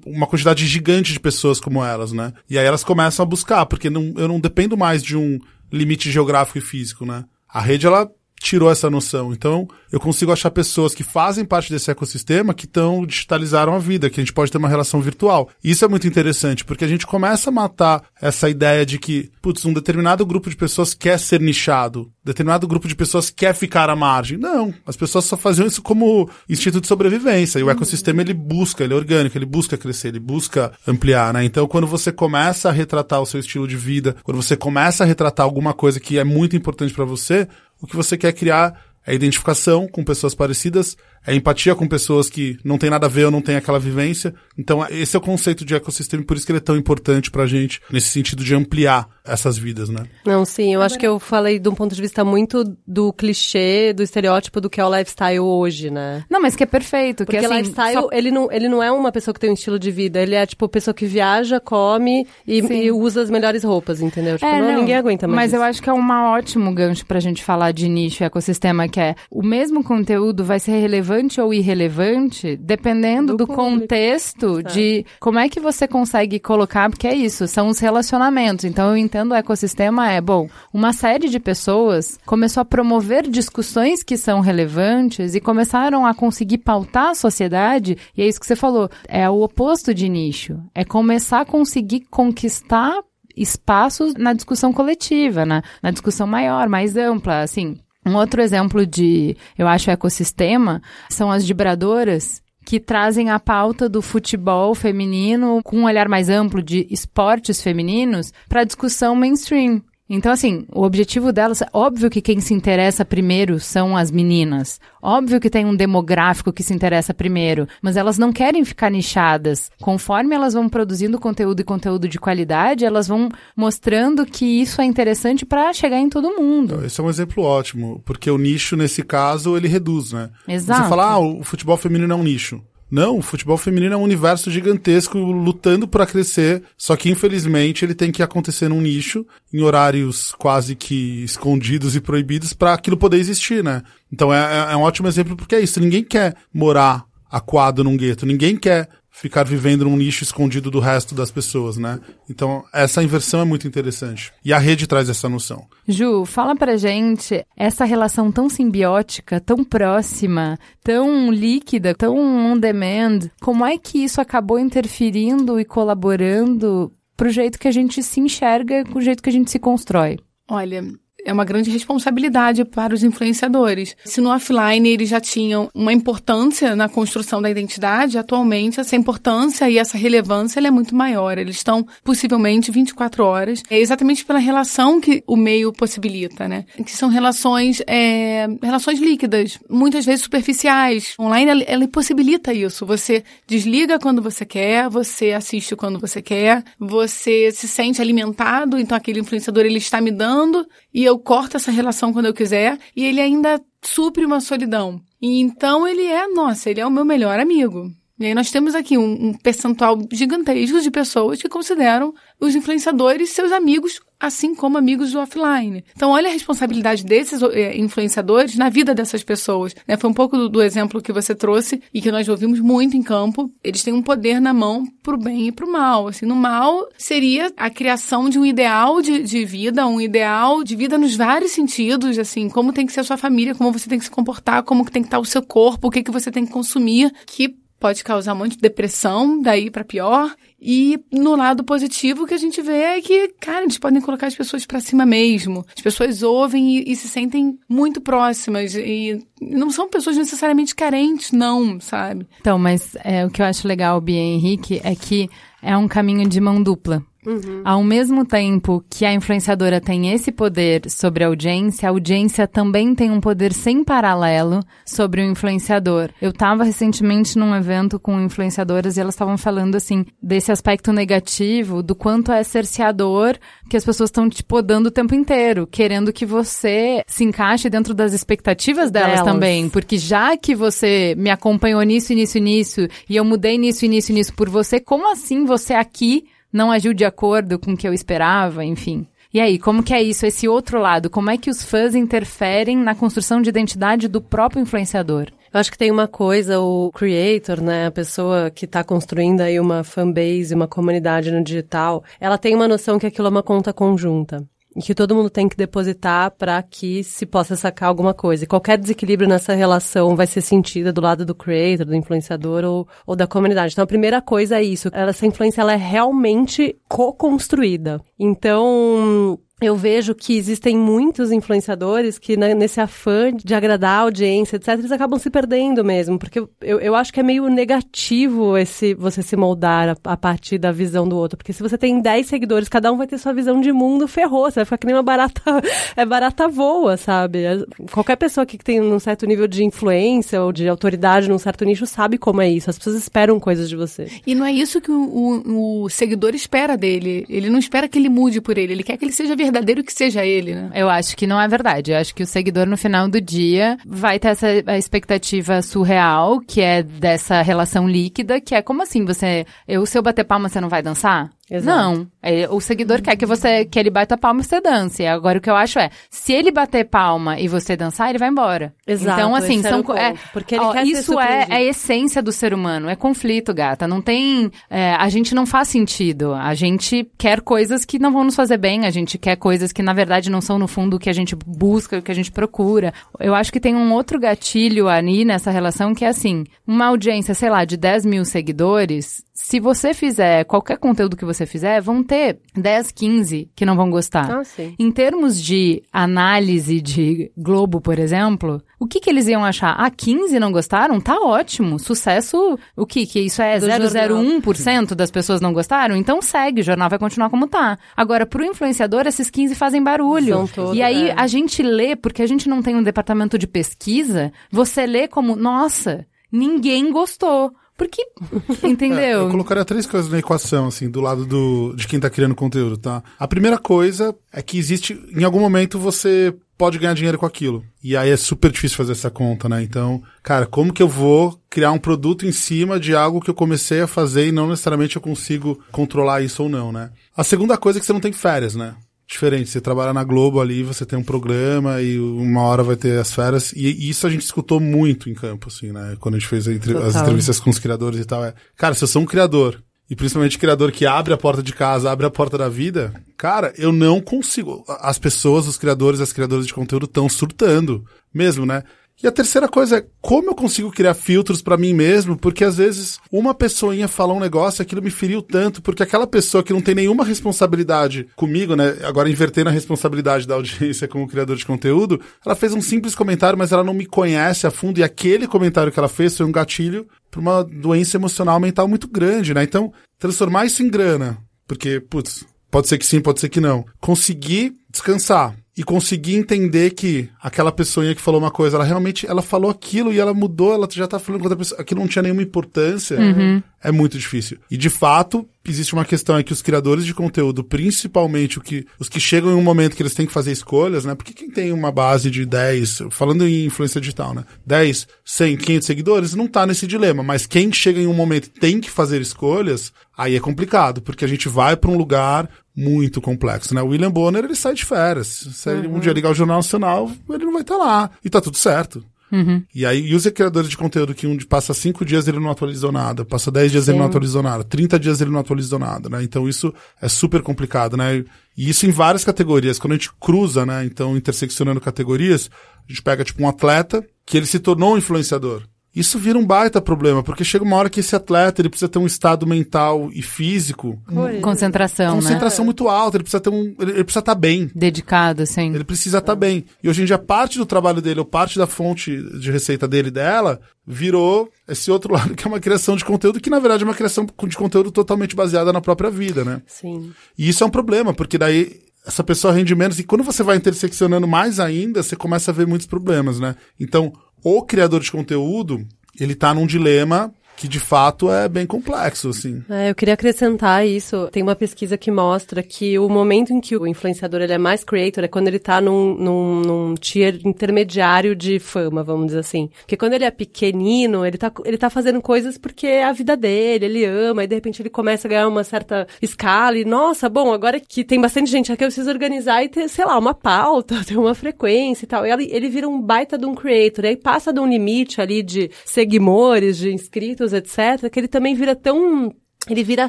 uma quantidade gigante de pessoas como elas, né? E aí elas começam a buscar, porque não, eu não dependo mais de um limite geográfico e físico, né? A rede, ela tirou essa noção. Então, eu consigo achar pessoas que fazem parte desse ecossistema que estão digitalizaram a vida, que a gente pode ter uma relação virtual. Isso é muito interessante, porque a gente começa a matar essa ideia de que, putz, um determinado grupo de pessoas quer ser nichado, determinado grupo de pessoas quer ficar à margem. Não, as pessoas só faziam isso como instinto de sobrevivência. E o ecossistema ele busca, ele é orgânico, ele busca crescer, ele busca ampliar, né? Então, quando você começa a retratar o seu estilo de vida, quando você começa a retratar alguma coisa que é muito importante para você, o que você quer criar é identificação com pessoas parecidas, é empatia com pessoas que não tem nada a ver ou não tem aquela vivência. Então, esse é o conceito de ecossistema e por isso que ele é tão importante pra gente, nesse sentido de ampliar essas vidas, né? Não, sim, eu acho que eu falei de um ponto de vista muito do clichê, do estereótipo do que é o lifestyle hoje, né? Não, mas que é perfeito. Porque que, assim, lifestyle, só- ele, não, ele não é uma pessoa que tem um estilo de vida, ele é tipo pessoa que viaja, come e, e usa as melhores roupas, entendeu? Tipo, É, não, não, ninguém aguenta mais. Mas eu isso. acho que é um ótimo gancho pra gente falar de nicho e ecossistema, que é o mesmo conteúdo vai ser relevante ou irrelevante, dependendo Do do, contexto de como é que você consegue colocar, porque é isso, são os relacionamentos. Então eu entendo o ecossistema é, bom, uma série de pessoas começou a promover discussões que são relevantes e começaram a conseguir pautar a sociedade, e é isso que você falou, é o oposto de nicho, é começar a conseguir conquistar espaços na discussão coletiva, na, na discussão maior, mais ampla, assim. Um outro exemplo de, eu acho, ecossistema são as vibradoras que trazem a pauta do futebol feminino com um olhar mais amplo de esportes femininos para a discussão mainstream. Então, assim, o objetivo delas, óbvio que quem se interessa primeiro são as meninas. Óbvio que tem um demográfico que se interessa primeiro, mas elas não querem ficar nichadas. Conforme elas vão produzindo conteúdo e conteúdo de qualidade, elas vão mostrando que isso é interessante para chegar em todo mundo. Esse é um exemplo ótimo, porque o nicho, nesse caso, ele reduz, né? Exato. Você fala, ah, o futebol feminino é um nicho. Não, o futebol feminino é um universo gigantesco lutando para crescer, só que infelizmente ele tem que acontecer num nicho, em horários quase que escondidos e proibidos para aquilo poder existir, né? Então é, é um ótimo exemplo porque é isso, ninguém quer morar aquado num gueto, ninguém quer ficar vivendo num nicho escondido do resto das pessoas, né? Então, essa inversão é muito interessante. E a rede traz essa noção. Ju, fala pra gente essa relação tão simbiótica, tão próxima, tão líquida, tão on demand, como é que isso acabou interferindo e colaborando pro jeito que a gente se enxerga, com o jeito que a gente se constrói? Olha, é uma grande responsabilidade para os influenciadores. Se no offline eles já tinham uma importância na construção da identidade, atualmente essa importância e essa relevância é muito maior. Eles estão possivelmente 24 horas. É exatamente pela relação que o meio possibilita, né? Que são relações, é, relações líquidas, muitas vezes superficiais. Online ela, ela possibilita isso. Você desliga quando você quer, você assiste quando você quer, você se sente alimentado, então aquele influenciador ele está me dando e eu corto essa relação quando eu quiser e ele ainda supre uma solidão. E então ele é, nossa, ele é o meu melhor amigo. E aí nós temos aqui um, um percentual gigantesco de pessoas que consideram os influenciadores seus amigos, assim como amigos do offline. Então, olha a responsabilidade desses é, influenciadores na vida dessas pessoas. Né? Foi um pouco do, do, exemplo que você trouxe e que nós ouvimos muito em campo. Eles têm um poder na mão pro bem e pro mal. Assim, no mal seria a criação de um ideal de, de vida, um ideal de vida nos vários sentidos, assim, como tem que ser a sua família, como você tem que se comportar, como que tem que estar o seu corpo, o que, que você tem que consumir, que pode causar um monte de depressão, daí para pior. E no lado positivo, o que a gente vê é que, cara, eles podem colocar as pessoas para cima mesmo. As pessoas ouvem e, e, se sentem muito próximas. E não são pessoas necessariamente carentes, não, sabe? Então, mas é, o que eu acho legal, Bia Henrique, é que é um caminho de mão dupla. Uhum. Ao mesmo tempo que a influenciadora tem esse poder sobre a audiência, a audiência também tem um poder sem paralelo sobre o influenciador. Eu estava recentemente num evento com influenciadoras e elas estavam falando assim desse aspecto negativo, do quanto é cerceador que as pessoas estão te podando o tempo inteiro, querendo que você se encaixe dentro das expectativas delas, delas, também, porque já que você me acompanhou nisso, nisso, nisso, e eu mudei nisso, nisso, nisso por você, como assim você aqui não agiu de acordo com o que eu esperava, enfim. E aí, como que é isso, esse outro lado? Como é que os fãs interferem na construção de identidade do próprio influenciador? Eu acho que tem uma coisa, o creator, né, a pessoa que está construindo aí uma fanbase, uma comunidade no digital, ela tem uma noção que aquilo é uma conta conjunta que todo mundo tem que depositar para que se possa sacar alguma coisa. E qualquer desequilíbrio nessa relação vai ser sentida do lado do creator, do influenciador ou, ou da comunidade. Então, a primeira coisa é isso. Essa influência ela é realmente co-construída. Então, eu vejo que existem muitos influenciadores que, né, nesse afã de agradar a audiência, etc., eles acabam se perdendo mesmo, porque eu, eu acho que é meio negativo esse você se moldar a, a, partir da visão do outro, porque se você tem 10 seguidores, cada um vai ter sua visão de mundo, ferrou, você vai ficar que nem uma barata, [laughs] é barata voa, sabe? É, qualquer pessoa que tem um certo nível de influência ou de autoridade num certo nicho sabe como é isso, as pessoas esperam coisas de você. E não é isso que o, o, o seguidor espera dele, ele não espera que ele mude por ele, ele quer que ele seja verdadeiro que seja ele, né? Eu acho que não é verdade. Eu acho que o seguidor, no final do dia, vai ter essa expectativa surreal, que é dessa relação líquida, que é como assim você. Eu, se eu bater palma, você não vai dançar? Exato. Não. É, o seguidor quer que você que ele bata palma e você dance. Agora o que eu acho é, se ele bater palma e você dançar, ele vai embora. Exato. Então assim, são é, porque ó, isso é, é, a essência do ser humano, é conflito, gata. Não tem, é, a gente não faz sentido. A gente quer coisas que não vão nos fazer bem. A gente quer coisas que na verdade não são no fundo o que a gente busca, o que a gente procura. Eu acho que tem um outro gatilho ali nessa relação que é assim, uma audiência, sei lá, de 10 mil seguidores se você fizer qualquer conteúdo que você fizer, vão ter 10, 15 que não vão gostar. Ah, sim. Em termos de análise de Globo, por exemplo, o que, que eles iam achar? Ah, 15 não gostaram? Tá ótimo. Sucesso, o que? Que isso é 001% das pessoas não gostaram? Então segue, o jornal vai continuar como tá. Agora, pro influenciador, esses 15 fazem barulho. Todos, e aí é. a gente lê, porque a gente não tem um departamento de pesquisa, você lê como, nossa, ninguém gostou. Porque, [laughs] entendeu? É, eu colocaria três coisas na equação, assim, do lado do, de quem tá criando conteúdo, tá? A primeira coisa é que existe, em algum momento você pode ganhar dinheiro com aquilo. E aí é super difícil fazer essa conta, né? Então, cara, como que eu vou criar um produto em cima de algo que eu comecei a fazer e não necessariamente eu consigo controlar isso ou não, né? A segunda coisa é que você não tem férias, né? Diferente, você trabalha na Globo ali, você tem um programa e uma hora vai ter as férias. E isso a gente escutou muito em campo, assim, né? Quando a gente fez entre... as entrevistas com os criadores e tal. É, cara, se eu sou um criador e principalmente criador que abre a porta de casa, abre a porta da vida, cara, eu não consigo. As pessoas, os criadores, as criadoras de conteúdo estão surtando, mesmo, né? E a terceira coisa é como eu consigo criar filtros para mim mesmo, porque às vezes uma pessoinha fala um negócio, aquilo me feriu tanto, porque aquela pessoa que não tem nenhuma responsabilidade comigo, né, agora invertendo a responsabilidade da audiência como criador de conteúdo, ela fez um simples comentário, mas ela não me conhece a fundo e aquele comentário que ela fez foi um gatilho para uma doença emocional mental muito grande, né? Então, transformar isso em grana, porque, putz, pode ser que sim, pode ser que não. Conseguir descansar, e conseguir entender que aquela pessoa que falou uma coisa, ela realmente ela falou aquilo e ela mudou, ela já tá falando com outra pessoa, aquilo não tinha nenhuma importância, uhum. é muito difícil. E de fato, existe uma questão aí que os criadores de conteúdo, principalmente o que, os que chegam em um momento que eles têm que fazer escolhas, né? Porque quem tem uma base de 10, falando em influência digital, né? 10, 100, 500 seguidores, não tá nesse dilema, mas quem chega em um momento tem que fazer escolhas, aí é complicado, porque a gente vai para um lugar muito complexo, né? O William Bonner, ele sai de férias. Se uhum. um dia ligar o Jornal Nacional, ele não vai estar tá lá. E tá tudo certo. Uhum. E aí, e os criadores de conteúdo que um passa cinco dias ele não atualizou nada, passa dez dias Sim. ele não atualizou nada, 30 dias ele não atualizou nada, né? Então isso é super complicado, né? E isso em várias categorias. Quando a gente cruza, né? Então, interseccionando categorias, a gente pega tipo um atleta que ele se tornou um influenciador. Isso vira um baita problema, porque chega uma hora que esse atleta ele precisa ter um estado mental e físico. Concentração, Concentração né? muito alta, ele precisa ter um. Ele, ele precisa estar tá bem. Dedicado, sim. Ele precisa estar tá bem. E hoje em dia, parte do trabalho dele, ou parte da fonte de receita dele dela, virou esse outro [laughs] lado, que é uma criação de conteúdo, que na verdade é uma criação de conteúdo totalmente baseada na própria vida, né? Sim. E isso é um problema, porque daí essa pessoa rende menos. E quando você vai interseccionando mais ainda, você começa a ver muitos problemas, né? Então, o criador de conteúdo, ele tá num dilema que de fato é bem complexo, assim. É, eu queria acrescentar isso. Tem uma pesquisa que mostra que o momento em que o influenciador ele é mais creator é quando ele tá num, num, num tier intermediário de fama, vamos dizer assim. Porque quando ele é pequenino, ele tá, ele tá fazendo coisas porque é a vida dele, ele ama, e de repente ele começa a ganhar uma certa escala e, nossa, bom, agora que tem bastante gente aqui, eu preciso organizar e ter, sei lá, uma pauta, [laughs] ter uma frequência e tal. E ele, ele vira um baita de um creator, e aí passa de um limite ali de seguidores, de inscritos, etc., que ele também vira tão ele vira a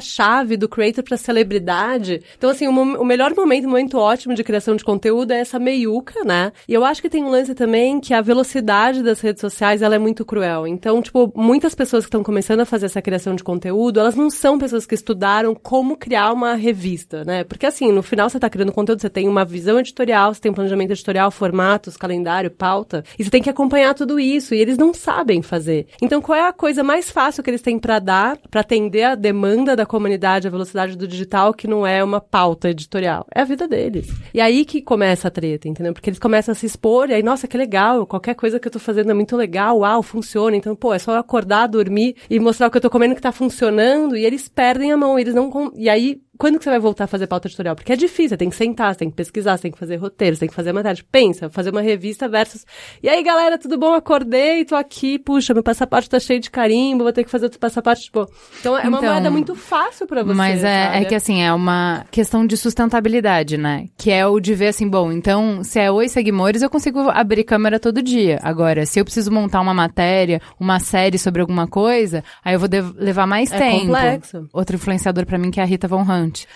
chave do creator para celebridade. Então, assim, o, o, melhor momento, o momento ótimo de criação de conteúdo é essa meiuca, né? E eu acho que tem um lance também que a velocidade das redes sociais, ela é muito cruel. Então, tipo, muitas pessoas que estão começando a fazer essa criação de conteúdo, elas não são pessoas que estudaram como criar uma revista, né? Porque, assim, no final você está criando conteúdo, você tem uma visão editorial, você tem um planejamento editorial, formatos, calendário, pauta, e você tem que acompanhar tudo isso, e eles não sabem fazer. Então, qual é a coisa mais fácil que eles têm para dar, para atender a demanda demanda da comunidade, a velocidade do digital, que não é uma pauta editorial. É a vida deles. E aí que começa a treta, entendeu? Porque eles começam a se expor, e aí, nossa, que legal, qualquer coisa que eu tô fazendo é muito legal, uau, funciona. Então, pô, é só acordar, dormir e mostrar o que eu tô comendo que tá funcionando, e eles perdem a mão, eles não. E aí quando que você vai voltar a fazer pauta editorial? Porque é difícil, você tem que sentar, você tem que pesquisar, você tem que fazer roteiro, você tem que fazer matéria. Pensa, fazer uma revista versus. E aí, galera, tudo bom? Acordei, tô aqui, puxa, meu passaporte tá cheio de carimbo, vou ter que fazer outro passaporte, tipo. Então é uma então, moeda muito fácil para você. Mas é, é, que assim, é uma questão de sustentabilidade, né? Que é o de ver assim, bom, então, se é oi seguimores, eu consigo abrir câmera todo dia. Agora, se eu preciso montar uma matéria, uma série sobre alguma coisa, aí eu vou levar mais é tempo. Complexo. Outro influenciador para mim que é a Rita Von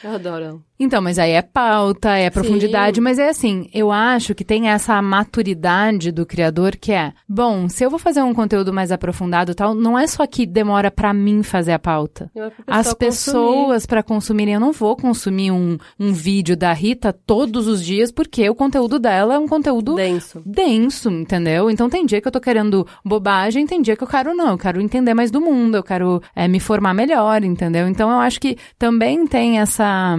Eu adoro Então, mas aí é pauta, é profundidade, Sim. mas é assim, eu acho que tem essa maturidade do criador que é, bom, se eu vou fazer um conteúdo mais aprofundado tal, não é só que demora para mim fazer a pauta. É As pessoas para consumirem, eu não vou consumir um, um vídeo da Rita todos os dias, porque o conteúdo dela é um conteúdo denso. Denso, entendeu? Então tem dia que eu tô querendo bobagem, tem dia que eu quero não, eu quero entender mais do mundo, eu quero é, me formar melhor, entendeu? Então eu acho que também tem essa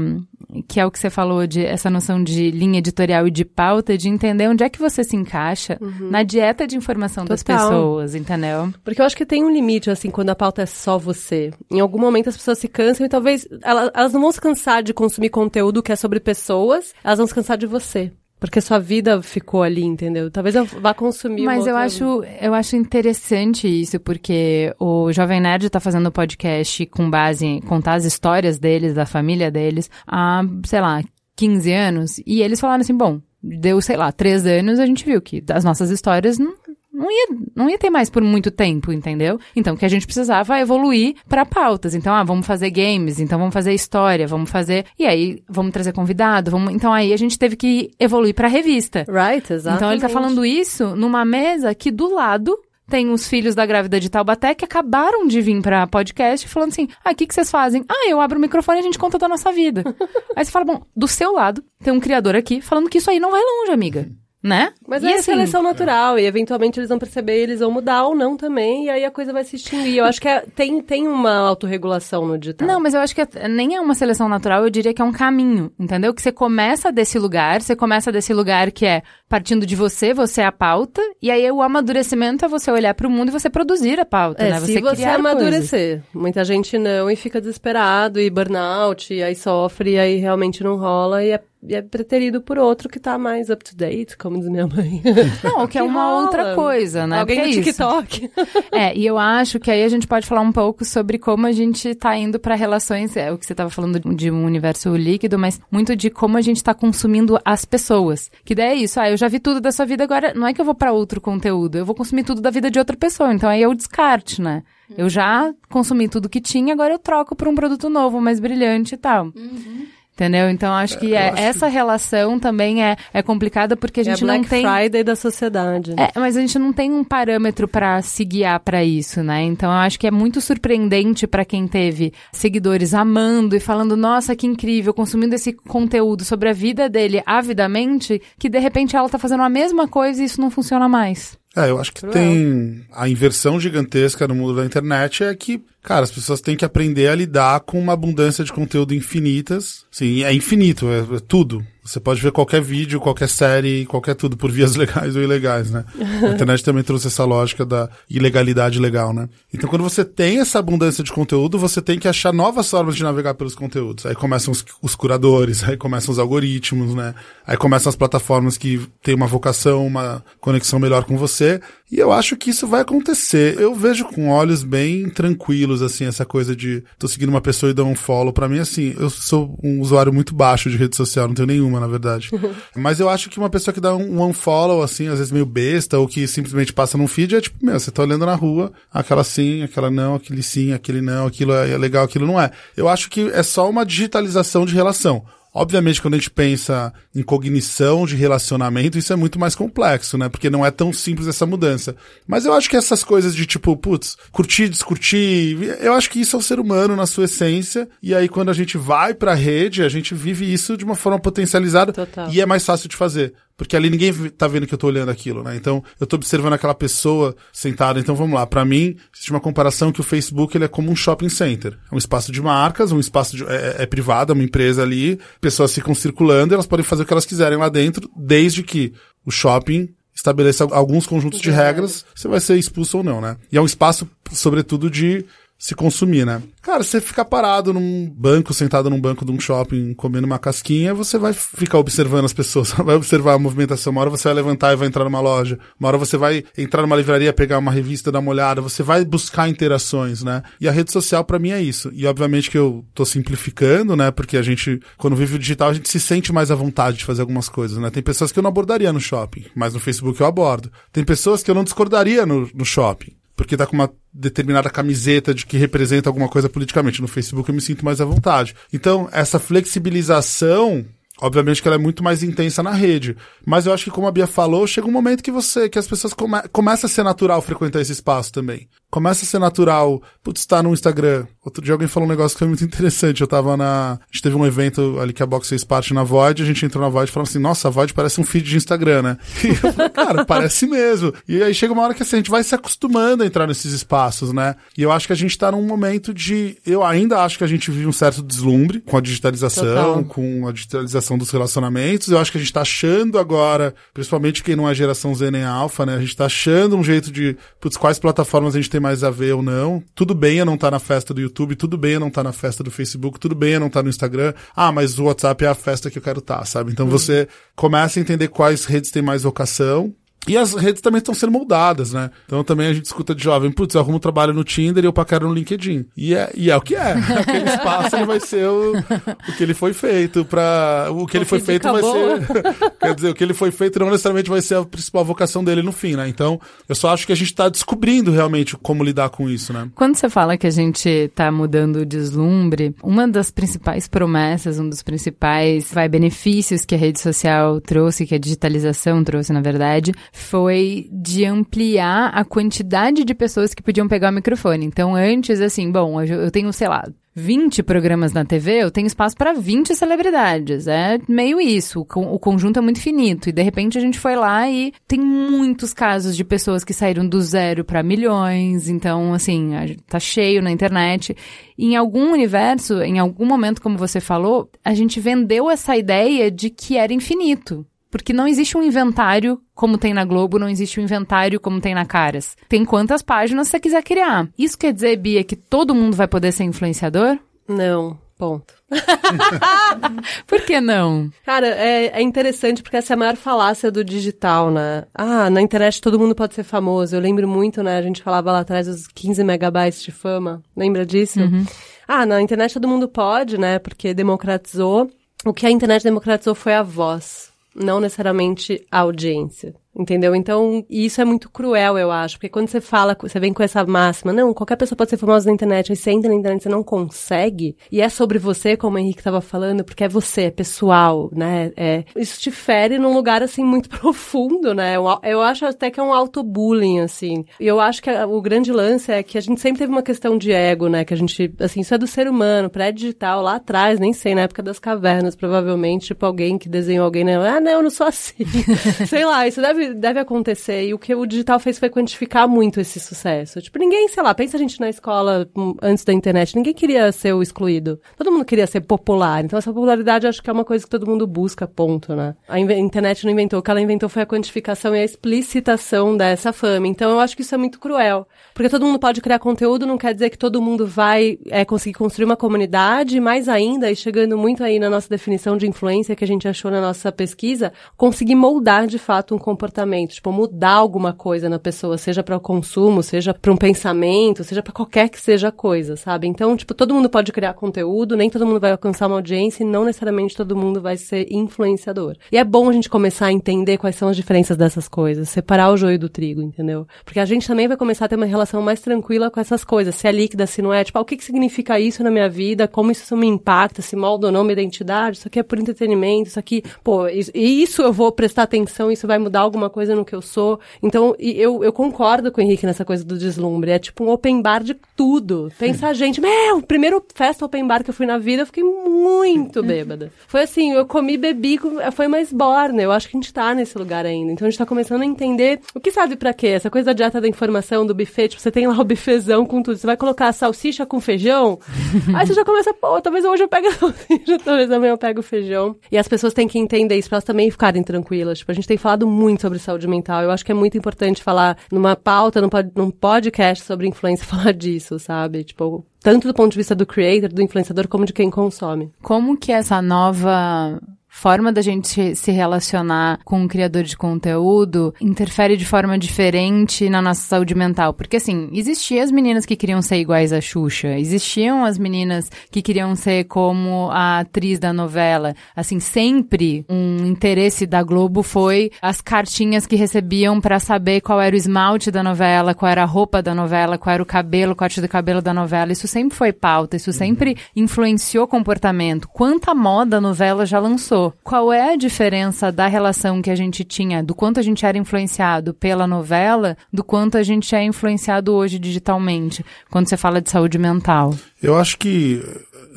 que é o que você falou de essa noção de linha editorial e de pauta, de entender onde é que você se encaixa uhum. na dieta de informação Total. das pessoas, entendeu? Porque eu acho que tem um limite, assim, quando a pauta é só você. Em algum momento as pessoas se cansam e talvez elas, elas não vão se cansar de consumir conteúdo que é sobre pessoas, elas vão se cansar de você. Porque sua vida ficou ali, entendeu? Talvez eu vá consumir Mas eu acho, eu acho interessante isso, porque o Jovem Nerd tá fazendo podcast com base em contar as histórias deles, da família deles, há, sei lá, 15 anos. E eles falaram assim, bom, deu, sei lá, três anos, a gente viu que as nossas histórias não, não ia, não ia ter mais por muito tempo, entendeu? Então, que a gente precisava evoluir para pautas. Então, ah, vamos fazer games, então vamos fazer história, vamos fazer. E aí, vamos trazer convidado, vamos. Então, aí a gente teve que evoluir para revista. Right, exatamente. Então, ele tá falando isso numa mesa que do lado tem os filhos da grávida de Taubaté que acabaram de vir pra podcast falando assim: ah, o que, que vocês fazem? Ah, eu abro o microfone e a gente conta da nossa vida. [laughs] aí você fala: bom, do seu lado tem um criador aqui falando que isso aí não vai longe, amiga né? Mas e é assim, seleção natural, e eventualmente eles vão perceber, eles vão mudar ou não também, e aí a coisa vai se extinguir. Eu acho que é, tem, tem uma autorregulação no digital. Não, mas eu acho que é, nem é uma seleção natural, eu diria que é um caminho, entendeu? Que você começa desse lugar, você começa desse lugar que é partindo de você, você é a pauta, e aí o amadurecimento é você olhar para o mundo e você produzir a pauta, é, né? Você se você amadurecer. Coisas. Muita gente não e fica desesperado, e burnout, e aí sofre, e aí realmente não rola, e é é preterido por outro que tá mais up to date, como diz minha mãe. [laughs] Não, que é uma rola. outra coisa, né? Alguém Porque no TikTok. [laughs] É, e eu acho que aí a gente pode falar um pouco sobre como a gente tá indo para relações, é o que você tava falando de um universo líquido, mas muito de como a gente tá consumindo as pessoas. Que daí é isso, ah, eu já vi tudo da sua vida, agora não é que eu vou para outro conteúdo, eu vou consumir tudo da vida de outra pessoa. Então aí é o descarte, né? Eu já consumi tudo que tinha, agora eu troco por um produto novo, mais brilhante e tal. Uhum. Entendeu? Então acho que é, acho essa que... relação também é, é complicada porque a gente é a Black não tem Friday da sociedade. É, mas a gente não tem um parâmetro para se guiar para isso, né? Então eu acho que é muito surpreendente para quem teve seguidores amando e falando, nossa, que incrível, consumindo esse conteúdo sobre a vida dele avidamente, que de repente ela tá fazendo a mesma coisa e isso não funciona mais. É, eu acho que tem a inversão gigantesca no mundo da internet é que, cara, as pessoas têm que aprender a lidar com uma abundância de conteúdo infinitas. Sim, é infinito, é, é tudo. Você pode ver qualquer vídeo, qualquer série, qualquer tudo, por vias [laughs] legais ou ilegais, né? A internet também trouxe essa lógica da ilegalidade legal, né? Então, quando você tem essa abundância de conteúdo, você tem que achar novas formas de navegar pelos conteúdos. Aí começam os, os curadores, [laughs] aí começam os algoritmos, né? Aí começam as plataformas que têm uma vocação, uma conexão melhor com você. E eu acho que isso vai acontecer. Eu vejo com olhos bem tranquilos, assim, essa coisa de tô seguindo uma pessoa e dou um follow. Para mim, assim, eu sou um usuário muito baixo de rede social, não tenho nenhuma, na verdade. [laughs] Mas eu acho que uma pessoa que dá um unfollow, assim, às vezes meio besta, ou que simplesmente passa num feed, é tipo, meu, você tá olhando na rua, aquela sim, aquela não, aquele sim, aquele não, aquilo é legal, aquilo não é. Eu acho que é só uma digitalização de relação. Obviamente, quando a gente pensa em cognição de relacionamento, isso é muito mais complexo, né? Porque não é tão simples essa mudança. Mas eu acho que essas coisas de tipo, putz, curtir, descurtir, eu acho que isso é o ser humano na sua essência. E aí, quando a gente vai pra rede, a gente vive isso de uma forma potencializada Total. e é mais fácil de fazer. Porque ali ninguém tá vendo que eu tô olhando aquilo, né? Então, eu tô observando aquela pessoa sentada. Então, vamos lá. Para mim, existe uma comparação que o Facebook ele é como um shopping center. É um espaço de marcas, um espaço de, é, é privado, é uma empresa ali. Pessoas ficam circulando e elas podem fazer o que elas quiserem lá dentro, desde que o shopping estabeleça alguns conjuntos de regras, você vai ser expulso ou não, né? E é um espaço, sobretudo, de se consumir, né? Cara, você ficar parado num banco, sentado num banco de um shopping, comendo uma casquinha, você vai ficar observando as pessoas, [laughs] vai observar a movimentação. Uma hora você vai levantar e vai entrar numa loja, uma hora você vai entrar numa livraria, pegar uma revista, dar uma olhada, você vai buscar interações, né? E a rede social para mim é isso. E obviamente que eu tô simplificando, né? Porque a gente, quando vive o digital, a gente se sente mais à vontade de fazer algumas coisas, né? Tem pessoas que eu não abordaria no shopping, mas no Facebook eu abordo. Tem pessoas que eu não discordaria no, no shopping porque tá com uma determinada camiseta de que representa alguma coisa politicamente. No Facebook eu me sinto mais à vontade. Então, essa flexibilização Obviamente que ela é muito mais intensa na rede. Mas eu acho que, como a Bia falou, chega um momento que você, que as pessoas come, começa a ser natural frequentar esse espaço também. Começa a ser natural, putz, tá no Instagram. Outro dia alguém falou um negócio que foi muito interessante. Eu tava na. A gente teve um evento ali que a Box fez parte na Void, a gente entrou na Void e falou assim: nossa, a Void parece um feed de Instagram, né? [laughs] E eu falei, cara, parece mesmo. E aí chega uma hora que assim, a gente vai se acostumando a entrar nesses espaços, né? E eu acho que a gente tá num momento de. Eu ainda acho que a gente vive um certo deslumbre com a digitalização, Total. com a digitalização dos relacionamentos. Eu acho que a gente tá achando agora, principalmente quem não é geração Z nem alfa, né? A gente tá achando um jeito de, putz, quais plataformas a gente tem mais a ver ou não. Tudo bem eu não estar tá na festa do YouTube, tudo bem eu não estar tá na festa do Facebook, tudo bem eu não estar tá no Instagram. Ah, mas o WhatsApp é a festa que eu quero estar, tá, sabe? Então uhum. você começa a entender quais redes têm mais vocação e as redes também estão sendo moldadas, né? Então também a gente escuta de jovem, putz, eu arrumo trabalho no Tinder e eu paquero no LinkedIn. E é, e é o que é. [laughs] Aquele espaço ele vai ser o, o que ele foi feito para O que ele foi feito vai ser. [laughs] quer dizer, o que ele foi feito não necessariamente vai ser a principal vocação dele no fim, né? Então, eu só acho que a gente está descobrindo realmente como lidar com isso, né? Quando você fala que a gente está mudando o deslumbre, uma das principais promessas, um dos principais vai, benefícios que a rede social trouxe, que a digitalização trouxe, na verdade, foi de ampliar a quantidade de pessoas que podiam pegar o microfone. Então, antes, assim, bom, eu tenho, sei lá, 20 programas na TV, eu tenho espaço para 20 celebridades. É meio isso. O conjunto é muito finito. E de repente a gente foi lá e tem muitos casos de pessoas que saíram do zero para milhões. Então, assim, tá cheio na internet. em algum universo, em algum momento, como você falou, a gente vendeu essa ideia de que era infinito. Porque não existe um inventário como tem na Globo, não existe um inventário como tem na Caras. Tem quantas páginas você quiser criar. Isso quer dizer, Bia, que todo mundo vai poder ser influenciador? Não. Ponto. [laughs] Por que não? Cara, é, é, interessante porque essa é a maior falácia do digital, né? Ah, na internet todo mundo pode ser famoso. Eu lembro muito, né? A gente falava lá atrás dos 15 megabytes de fama. Lembra disso? Uhum. Ah, na internet todo mundo pode, né? Porque democratizou. O que a internet democratizou foi a voz não necessariamente a audiência. Entendeu? Então, isso é muito cruel, eu acho. Porque quando você fala, você vem com essa máxima, não, qualquer pessoa pode ser famosa na internet, aí você entra na internet você não consegue, e é sobre você, como o Henrique estava falando, porque é você, é pessoal, né? É, isso te fere num lugar, assim, muito [laughs] profundo, né? Eu, eu acho até que é um auto-bullying, assim. E eu acho que o grande lance é que a gente sempre teve uma questão de ego, né? Que a gente, assim, isso é do ser humano, pré-digital, lá atrás, nem sei, na época das cavernas, provavelmente, tipo, alguém que desenhou alguém, né? Ah, não, eu não sou assim. [laughs] sei lá, isso deve deve, deve acontecer. E o que o digital fez foi quantificar muito esse sucesso. Tipo, ninguém, sei lá, pensa a gente na escola hum, antes da internet, ninguém queria ser o excluído. Todo mundo queria ser popular. Então, essa popularidade acho que é uma coisa que todo mundo busca, ponto, né? A internet não inventou. O que ela inventou foi a quantificação e a explicitação dessa fama. Então, eu acho que isso é muito cruel. Porque todo mundo pode criar conteúdo, não quer dizer que todo mundo vai é, conseguir construir uma comunidade, mais ainda, e chegando muito aí na nossa definição de influência que a gente achou na nossa pesquisa, conseguir moldar de fato um comportamento comportamento, tipo, mudar alguma coisa na pessoa, seja para o consumo, seja para um pensamento, seja para qualquer que seja a coisa, sabe? Então, tipo, todo mundo pode criar conteúdo, nem todo mundo vai alcançar uma audiência e não necessariamente todo mundo vai ser influenciador. E é bom a gente começar a entender quais são as diferenças dessas coisas, separar o joio do trigo, entendeu? Porque a gente também vai começar a ter uma relação mais tranquila com essas coisas, se é líquida, se não é, tipo, ah, o que que significa isso na minha vida, como isso me impacta, se molda ou não minha identidade, isso aqui é por entretenimento, isso aqui, pô, isso, isso eu vou prestar atenção, isso vai mudar alguma alguma coisa no que eu sou. Então, eu, eu concordo com o Henrique nessa coisa do deslumbre. É tipo um open bar de tudo. Pensa a gente, meu, primeiro festa open bar que eu fui na vida, eu fiquei muito [laughs] bêbada. Foi assim, eu comi, bebi, foi mais borna. Eu acho que a gente tá nesse lugar ainda. Então a gente tá começando a entender o que sabe para quê. Essa coisa da dieta da informação, do buffet, tipo, você tem lá o buffetzão com tudo. Você vai colocar a salsicha com feijão, [laughs] aí você já começa, pô, talvez hoje eu pegue a [laughs] salsicha, talvez amanhã eu pego o feijão. E as pessoas têm que entender isso pra elas também ficarem tranquilas. Tipo, a gente tem falado muito sobre saúde mental. Eu acho que é muito importante falar numa pauta, num podcast sobre influência, [laughs] falar disso, sabe? Tipo, tanto do ponto de vista do creator, do influenciador, como de quem consome. Como que essa nova forma da gente se relacionar com o criador de conteúdo interfere de forma diferente na nossa saúde mental. Porque, assim, existiam as meninas que queriam ser iguais a Xuxa, existiam as meninas que queriam ser como a atriz da novela. Assim, sempre um interesse da Globo foi as cartinhas que recebiam para saber qual era o esmalte da novela, qual era a roupa da novela, qual era o cabelo, o corte do cabelo da novela. Isso sempre foi pauta, isso sempre influenciou comportamento. Quanta moda a novela já lançou? Qual é a diferença da relação que a gente tinha, do quanto a gente era influenciado pela novela, do quanto a gente é influenciado hoje digitalmente, quando você fala de saúde mental? Eu acho que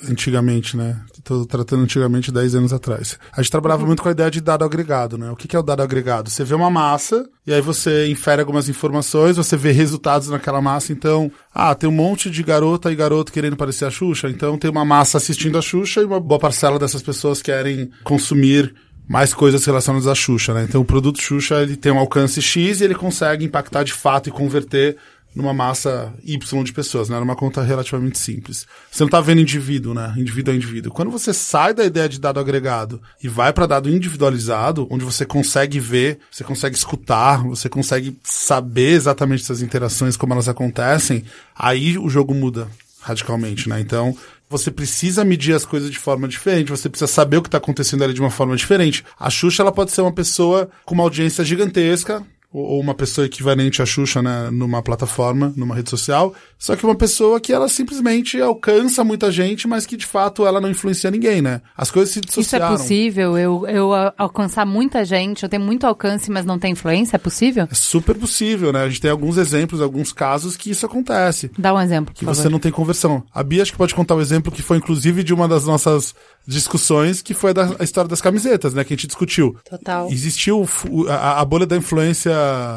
antigamente, né? Estou tratando antigamente 10 anos atrás. A gente trabalhava uhum. muito com a ideia de dado agregado, né? O que, que é o dado agregado? Você vê uma massa e aí você infere algumas informações, você vê resultados naquela massa. Então, ah, tem um monte de garota e garoto querendo parecer a Xuxa. Então tem uma massa assistindo a Xuxa e uma boa parcela dessas pessoas querem consumir mais coisas relacionadas à Xuxa, né? Então o produto Xuxa ele tem um alcance X e ele consegue impactar de fato e converter numa massa Y de pessoas, né? Era uma conta relativamente simples. Você não tá vendo indivíduo, né? Indivíduo a indivíduo. Quando você sai da ideia de dado agregado e vai para dado individualizado, onde você consegue ver, você consegue escutar, você consegue saber exatamente essas interações, como elas acontecem, aí o jogo muda radicalmente, né? Então, você precisa medir as coisas de forma diferente, você precisa saber o que está acontecendo ali de uma forma diferente. A Xuxa, ela pode ser uma pessoa com uma audiência gigantesca, ou uma pessoa equivalente à Xuxa né, numa plataforma, numa rede social, só que uma pessoa que ela simplesmente alcança muita gente, mas que de fato ela não influencia ninguém, né? As coisas se dissociaram. Isso é possível? Eu, eu alcançar muita gente, eu tenho muito alcance, mas não tem influência? É possível? É super possível, né? A gente tem alguns exemplos, alguns casos que isso acontece. Dá um exemplo, Que você não tem conversão. A Bia acho que pode contar o um exemplo que foi inclusive de uma das nossas discussões, que foi da, a história das camisetas, né? Que a gente discutiu. Total. Existiu a, a bolha da influência